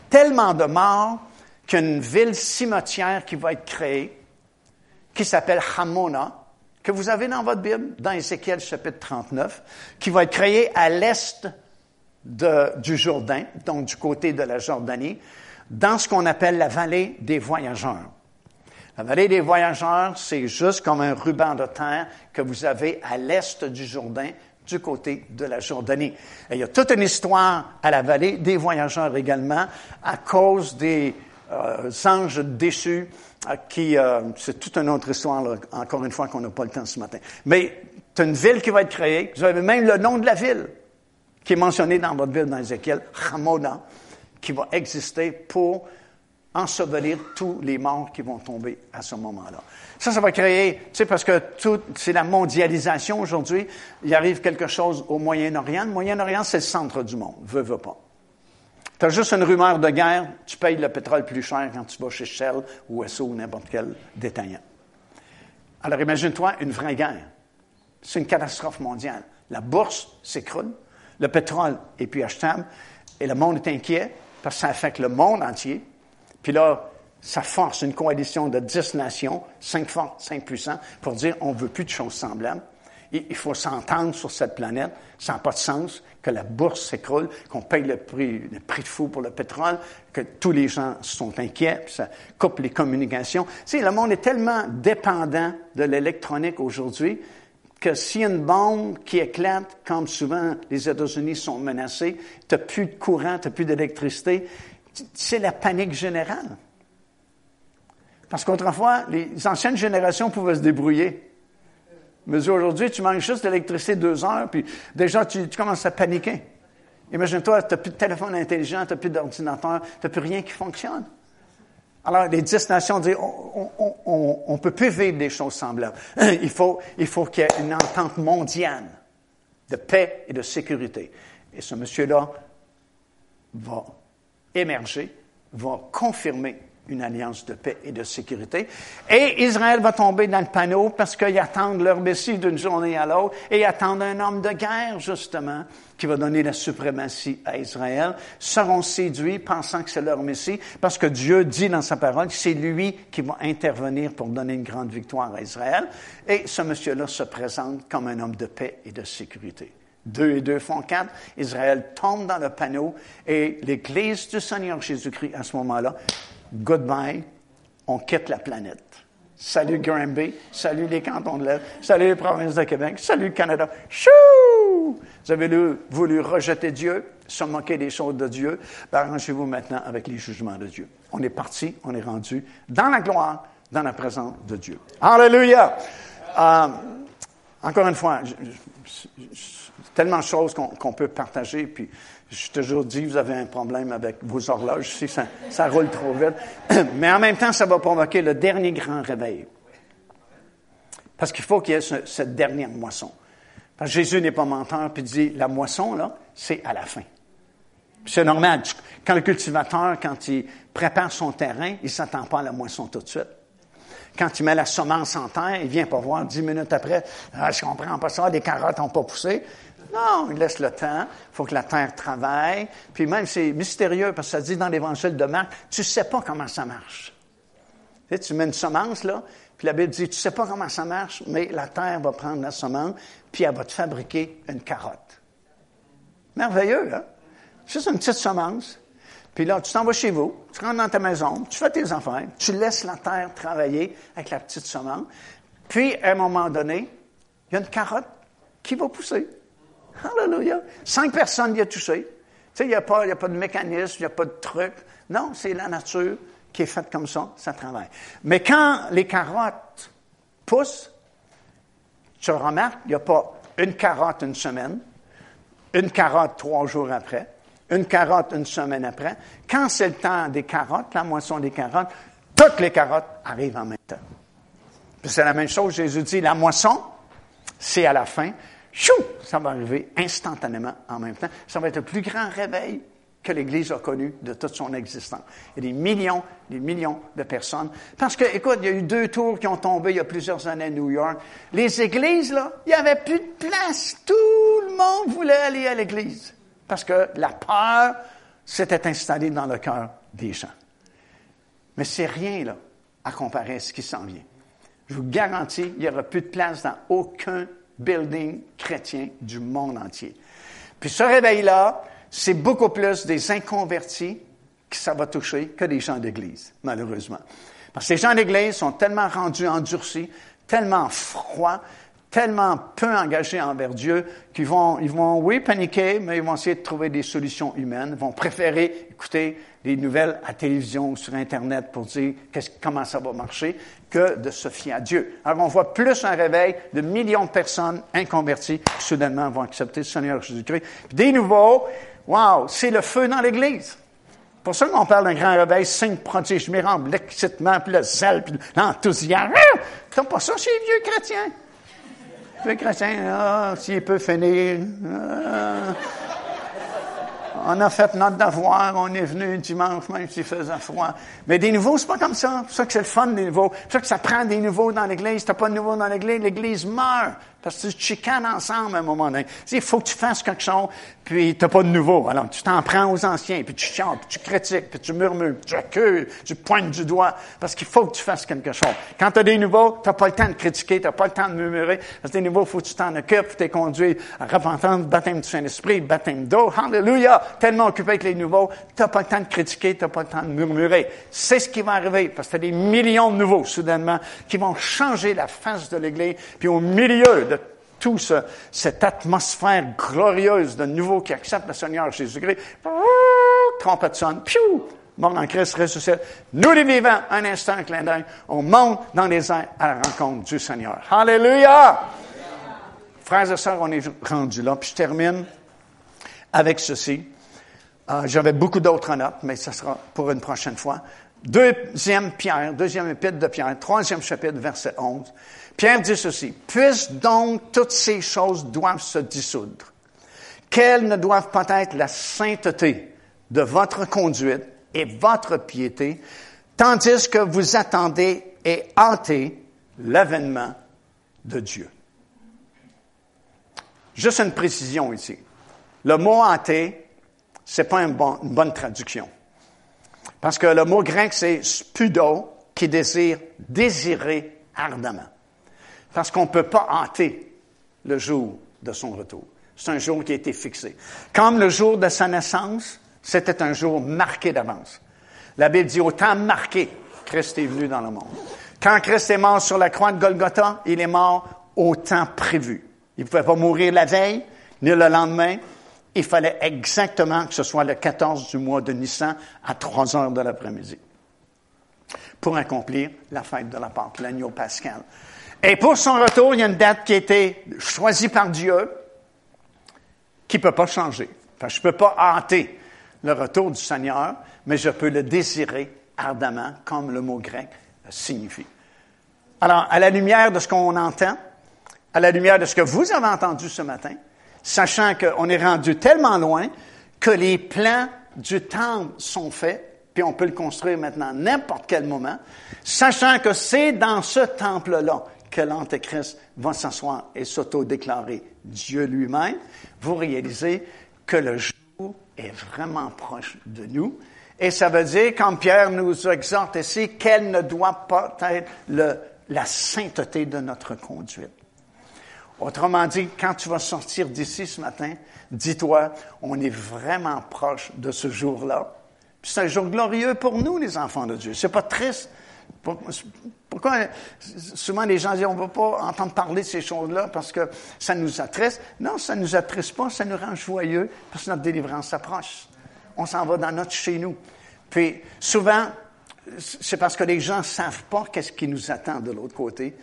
A: Tellement de morts qu'une ville cimetière qui va être créée, qui s'appelle Hamona, que vous avez dans votre Bible, dans Ézéchiel chapitre 39, qui va être créée à l'est du Jourdain, donc du côté de la Jordanie, dans ce qu'on appelle la vallée des voyageurs. La vallée des voyageurs, c'est juste comme un ruban de terre que vous avez à l'est du Jourdain, du côté de la Jordanie. Il y a toute une histoire à la vallée des voyageurs également, à cause des euh, anges déçus, euh, qui, euh, c'est toute une autre histoire, encore une fois, qu'on n'a pas le temps ce matin. Mais c'est une ville qui va être créée. Vous avez même le nom de la ville qui est mentionné dans votre ville, dans Ézéchiel, Hamona, qui va exister pour ensevelir tous les morts qui vont tomber à ce moment-là. Ça, ça va créer, tu sais, parce que c'est la mondialisation aujourd'hui. Il arrive quelque chose au Moyen-Orient. Le Moyen-Orient, c'est le centre du monde. Veux, veux pas. Tu as juste une rumeur de guerre, tu payes le pétrole plus cher quand tu vas chez Shell ou Esso ou n'importe quel détaillant. Alors imagine-toi une vraie guerre. C'est une catastrophe mondiale. La bourse s'écroule, le pétrole est plus achetable et le monde est inquiet parce que ça affecte le monde entier. Puis là, ça force une coalition de dix nations, cinq forts, cinq puissants, pour dire on ne veut plus de choses semblables. il faut s'entendre sur cette planète. Ça n'a pas de sens que la bourse s'écroule, qu'on paye le prix, le prix de fou pour le pétrole, que tous les gens sont inquiets, puis ça coupe les communications. Tu sais, le monde est tellement dépendant de l'électronique aujourd'hui que s'il y a une bombe qui éclate, comme souvent les États-Unis sont menacés, tu n'as plus de courant, tu n'as plus d'électricité, c'est la panique générale. Parce qu'autrefois, les anciennes générations pouvaient se débrouiller. Mais aujourd'hui, tu manques juste d'électricité deux heures, puis déjà, tu, commences à paniquer. Imagine-toi, tu n'as plus de téléphone intelligent, tu n'as plus d'ordinateur, tu n'as plus rien qui fonctionne. Alors, les dix nations disent, on ne peut plus vivre des choses semblables. <clears throat> Il faut, il faut qu'il y ait une entente mondiale de paix et de sécurité. Et ce monsieur-là va émerger, va confirmer une alliance de paix et de sécurité. Et Israël va tomber dans le panneau parce qu'ils attendent leur Messie d'une journée à l'autre et attendent un homme de guerre, justement, qui va donner la suprématie à Israël, seront séduits pensant que c'est leur Messie parce que Dieu dit dans sa parole que c'est lui qui va intervenir pour donner une grande victoire à Israël. Et ce monsieur-là se présente comme un homme de paix et de sécurité. Deux et deux font quatre. Israël tombe dans le panneau et l'Église du Seigneur Jésus-Christ, à ce moment-là, goodbye, on quitte la planète. Salut Granby, salut les cantons de l'Est, salut les provinces de Québec, salut le Canada. Chou! Vous avez voulu rejeter Dieu, se moquer des choses de Dieu. Ben, arrangez-vous maintenant avec les jugements de Dieu. On est parti, on est rendu dans la gloire, dans la présence de Dieu. Alléluia! Euh, encore une fois, tellement de choses qu'on peut partager, puis je toujours dis, vous avez un problème avec vos horloges, si ça, ça roule trop vite. <clears throat> Mais en même temps, ça va provoquer le dernier grand réveil. Parce qu'il faut qu'il y ait cette dernière moisson. Parce que Jésus n'est pas menteur, puis dit, la moisson, là, c'est à la fin. C'est normal. Quand le cultivateur, quand il prépare son terrain, il ne s'attend pas à la moisson tout de suite. Quand il met la semence en terre, il vient pas voir dix minutes après, ah, je comprends pas ça, les carottes n'ont pas poussé. Non, il laisse le temps. Il faut que la terre travaille. Puis même, c'est mystérieux parce que ça dit dans l'évangile de Marc, tu ne sais pas comment ça marche. Tu, tu mets une semence, là, puis la Bible dit, tu sais pas comment ça marche, mais la terre va prendre la semence, puis elle va te fabriquer une carotte. Merveilleux, hein? Juste une petite semence. Puis là, tu t'en vas chez vous, tu rentres dans ta maison, tu fais tes affaires, tu laisses la terre travailler avec la petite semence. Puis, à un moment donné, il y a une carotte qui va pousser. Hallelujah. Cinq personnes y ont touché. Tu sais, il n'y a, pas, a pas de mécanisme, il n'y a pas de truc. Non, c'est la nature qui est faite comme ça, ça travaille. Mais quand les carottes poussent, tu remarques, il n'y a pas une carotte une semaine, une carotte trois jours après, une carotte une semaine après. Quand c'est le temps des carottes, la moisson des carottes, toutes les carottes arrivent en même temps. C'est la même chose, Jésus dit, la moisson, c'est à la fin, chou, ça va arriver instantanément en même temps. Ça va être le plus grand réveil que l'Église a connu de toute son existence. Il y a des millions, des millions de personnes. Parce que, écoute, il y a eu deux tours qui ont tombé il y a plusieurs années à New York. Les églises, là, il n'y avait plus de place. Tout le monde voulait aller à l'Église. Parce que la peur s'était installée dans le cœur des gens. Mais c'est rien, là, à comparer à ce qui s'en vient. Je vous garantis, il n'y aura plus de place dans aucun building chrétien du monde entier. Puis ce réveil-là, c'est beaucoup plus des inconvertis que ça va toucher que des gens d'église, malheureusement. Parce que les gens d'église sont tellement rendus endurcis, tellement froids, tellement peu engagés envers Dieu qu'ils vont, ils vont, oui, paniquer, mais ils vont essayer de trouver des solutions humaines, ils vont préférer écouter des nouvelles à télévision ou sur Internet pour dire comment ça va marcher que de se fier à Dieu. Alors, on voit plus un réveil de millions de personnes inconverties qui soudainement vont accepter le Seigneur Jésus-Christ. Des nouveaux, wow, c'est le feu dans l'Église. Pour ça qu'on parle d'un grand réveil, signe, prodige, miracle, l'excitement, puis le zèle, puis l'enthousiasme. C'est pas ça chez les vieux chrétiens? Les vieux chrétiens, ah, s'il peut finir. Ah. On a fait notre devoir, on est venu dimanche, même s'il faisait froid. Mais des nouveaux, c'est pas comme ça. C'est ça que c'est le fun des nouveaux. C'est ça que ça prend des nouveaux dans l'Église. T'as pas de nouveaux dans l'Église, l'Église meurt. Parce que tu chicanes ensemble à un moment donné. Il faut que tu fasses quelque chose, puis t'as pas de nouveau. Alors, tu t'en prends aux anciens, puis tu chantes, puis tu critiques, puis tu murmures, puis tu accueilles, tu pointes du doigt, parce qu'il faut que tu fasses quelque chose. Quand tu as des nouveaux, t'as pas le temps de critiquer, t'as pas le temps de murmurer. Parce que des nouveaux, faut que tu t'en occupes, faut t'es conduit à repentance, baptême du Saint-Esprit, baptême d'eau. Hallelujah! Tellement occupé avec les nouveaux, t'as pas le temps de critiquer, t'as pas le temps de murmurer. C'est ce qui va arriver, parce que t'as des millions de nouveaux, soudainement, qui vont changer la face de l'Église, puis au milieu de tout cette atmosphère glorieuse de nouveau qui accepte le Seigneur Jésus-Christ. Trompette sonne, piou, mort en Christ ressuscite. Nous les vivants, un instant, un clin d'œil, on monte dans les airs à la rencontre du Seigneur. Alléluia! Frères et sœurs, on est rendus là. Puis je termine avec ceci. Euh, j'avais beaucoup d'autres notes, mais ce sera pour une prochaine fois. Deuxième Pierre, deuxième épître de Pierre, troisième chapitre, verset 11. Pierre dit ceci, puisse donc toutes ces choses doivent se dissoudre, qu'elles ne doivent pas être la sainteté de votre conduite et votre piété, tandis que vous attendez et hâtez l'avènement de Dieu. Juste une précision ici. Le mot hâter, c'est pas une, bonne traduction. Parce que le mot grec, c'est spudo, qui désire désirer ardemment. Parce qu'on ne peut pas hâter le jour de son retour. C'est un jour qui a été fixé. Comme le jour de sa naissance, c'était un jour marqué d'avance. La Bible dit au temps marqué, Christ est venu dans le monde. Quand Christ est mort sur la croix de Golgotha, il est mort au temps prévu. Il ne pouvait pas mourir la veille, ni le lendemain. Il fallait exactement que ce soit le 14 du mois de Nissan à 3 heures de l'après-midi pour accomplir la fête de la Pâque, l'agneau pascal. Et pour son retour, il y a une date qui a été choisie par Dieu qui ne peut pas changer. Enfin, je ne peux pas hâter le retour du Seigneur, mais je peux le désirer ardemment, comme le mot grec signifie. Alors, à la lumière de ce qu'on entend, à la lumière de ce que vous avez entendu ce matin, sachant qu'on est rendu tellement loin que les plans du temple sont faits, puis on peut le construire maintenant n'importe quel moment, sachant que c'est dans ce temple-là que l'Antéchrist va s'asseoir et s'auto-déclarer Dieu lui-même, vous réalisez que le jour est vraiment proche de nous. Et ça veut dire, comme Pierre nous exhorte ici, qu'elle ne doit pas être la sainteté de notre conduite. Autrement dit, quand tu vas sortir d'ici ce matin, dis-toi, on est vraiment proche de ce jour-là. C'est un jour glorieux pour nous, les enfants de Dieu. C'est pas triste. Pourquoi souvent les gens disent on ne va pas entendre parler de ces choses-là parce que ça nous attriste? Non, ça ne nous attriste pas, ça nous rend joyeux parce que notre délivrance s'approche. On s'en va dans notre chez nous. Puis souvent, c'est parce que les gens ne savent pas qu'est-ce qui nous attend de l'autre côté.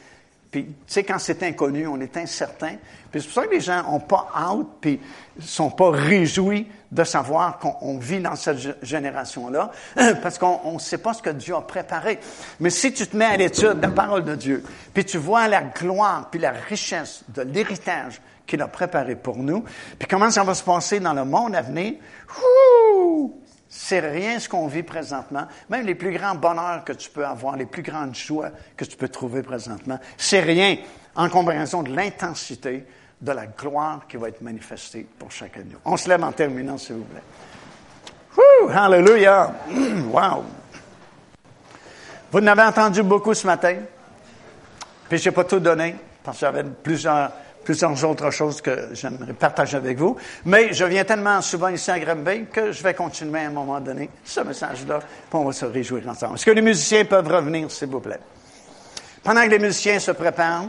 A: Puis, tu sais, quand c'est inconnu, on est incertain. Puis c'est pour ça que les gens n'ont pas hâte, puis sont pas réjouis de savoir qu'on vit dans cette génération-là, <clears throat> parce qu'on ne sait pas ce que Dieu a préparé. Mais si tu te mets à l'étude de la parole de Dieu, puis tu vois la gloire, puis la richesse de l'héritage qu'il a préparé pour nous, puis comment ça va se passer dans le monde à venir, c'est rien ce qu'on vit présentement. Même les plus grands bonheurs que tu peux avoir, les plus grandes joies que tu peux trouver présentement, c'est rien en comparaison de l'intensité de la gloire qui va être manifestée pour chacun de nous. On se lève en terminant, s'il vous plaît. Hallelujah! <clears throat> Wow! Vous n'avez entendu beaucoup ce matin, puis je n'ai pas tout donné, parce que j'avais plusieurs plusieurs autres choses que j'aimerais partager avec vous. Mais je viens tellement souvent ici à Granby que je vais continuer à un moment donné ce message-là, puis on va se réjouir ensemble. Est-ce que les musiciens peuvent revenir, s'il vous plaît? Pendant que les musiciens se préparent,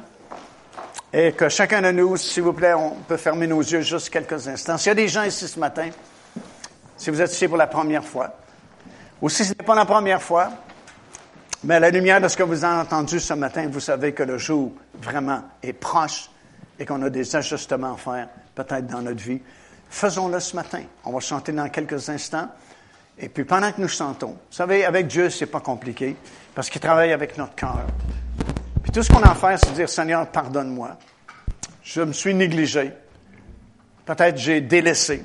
A: et que chacun de nous, s'il vous plaît, on peut fermer nos yeux juste quelques instants. S'il y a des gens ici ce matin, si vous êtes ici pour la première fois, ou si ce n'est pas la première fois, mais à la lumière de ce que vous avez entendu ce matin, vous savez que le jour vraiment est proche et qu'on a des ajustements à faire, peut-être dans notre vie, faisons-le ce matin. On va chanter dans quelques instants. Et puis pendant que nous chantons, vous savez, avec Dieu, c'est pas compliqué, parce qu'il travaille avec notre cœur. Puis tout ce qu'on a à faire, c'est dire, Seigneur, pardonne-moi. Je me suis négligé. Peut-être j'ai délaissé.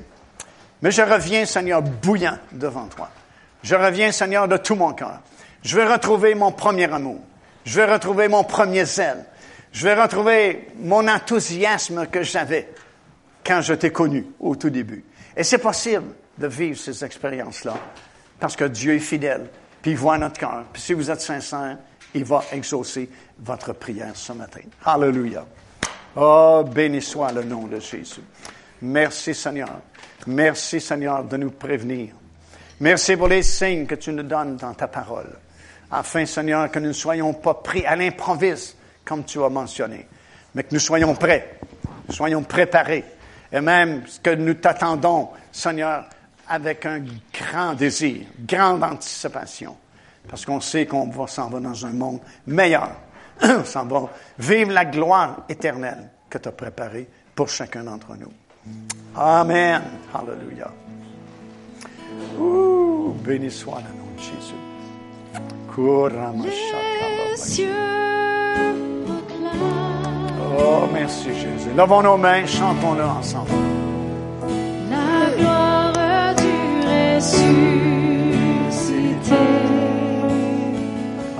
A: Mais je reviens, Seigneur, bouillant devant toi. Je reviens, Seigneur, de tout mon cœur. Je veux retrouver mon premier amour. Je veux retrouver mon premier zèle. Je vais retrouver mon enthousiasme que j'avais quand je t'ai connu au tout début. Et c'est possible de vivre ces expériences-là parce que Dieu est fidèle, puis il voit notre cœur. Puis si vous êtes sincère, il va exaucer votre prière ce matin. Alléluia. Oh, béni soit le nom de Jésus. Merci Seigneur. Merci Seigneur de nous prévenir. Merci pour les signes que tu nous donnes dans ta parole. Afin, Seigneur, que nous ne soyons pas pris à l'improviste comme tu as mentionné, mais que nous soyons prêts, soyons préparés, et même que nous t'attendons, Seigneur, avec un grand désir, grande anticipation, parce qu'on sait qu'on va s'en va dans un monde meilleur, on <clears throat> s'en va vivre la gloire éternelle que tu as préparée pour chacun d'entre nous. Amen. Hallelujah. Ouh, béni soit le nom de Jésus. Oh, merci Jésus. Levons nos mains, chantons-le ensemble.
B: la gloire du ressuscité.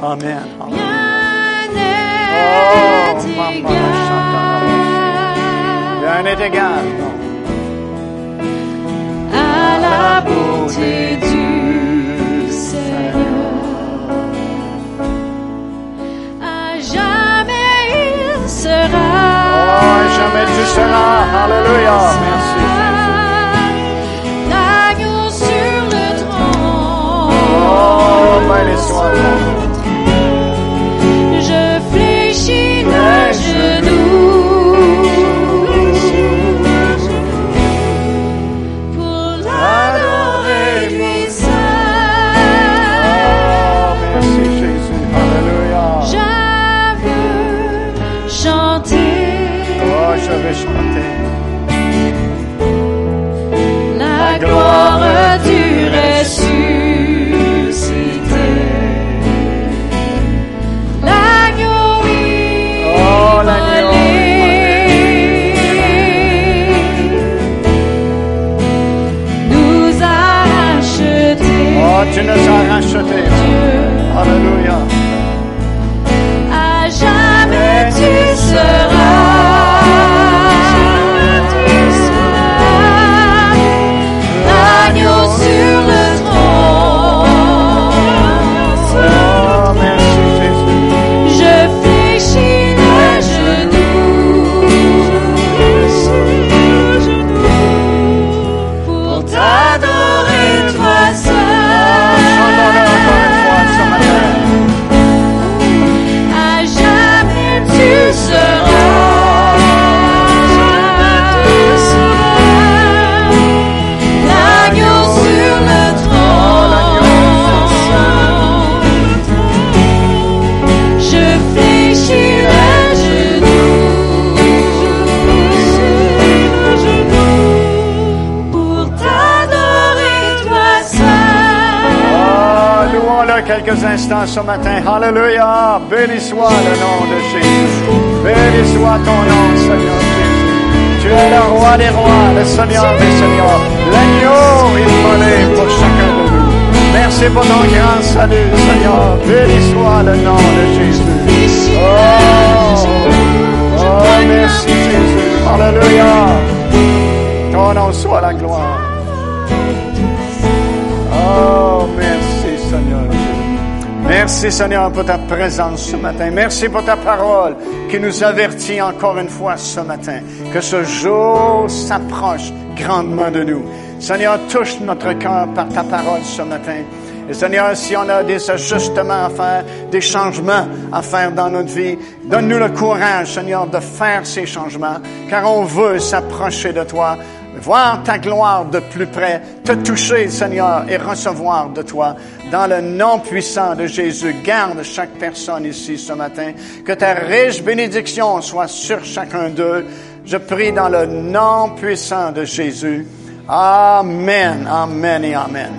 A: Amen.
B: Rien
A: Oh,
B: n'est
A: maman,
B: égal.
A: Rien n'est égal.
B: à la beauté du Seigneur. À jamais il sera.
A: Oh, jamais tu seras. Alléluia. Merci
B: L'agneau sur le trône.
A: Oh, ce matin. Alléluia. Béni soit le nom de Jésus. Béni soit ton nom, Seigneur Jésus. Tu es le roi des rois, le Seigneur des seigneurs. L'agneau immolé pour chacun de nous. Merci pour ton grand salut, Seigneur. Béni soit le nom de Jésus. Oh, oh merci Jésus. Alléluia. Ton nom soit la gloire. Oh. Merci Seigneur pour ta présence ce matin. Merci pour ta parole qui nous avertit encore une fois ce matin que ce jour s'approche grandement de nous. Seigneur, touche notre cœur par ta parole ce matin. Et Seigneur, si on a des ajustements à faire, des changements à faire dans notre vie, donne-nous le courage, Seigneur, de faire ces changements, car on veut s'approcher de toi, voir ta gloire de plus près, te toucher, Seigneur, et recevoir de toi. Dans le nom puissant de Jésus, garde chaque personne ici ce matin. Que ta riche bénédiction soit sur chacun d'eux. Je prie dans le nom puissant de Jésus. Amen, amen et amen.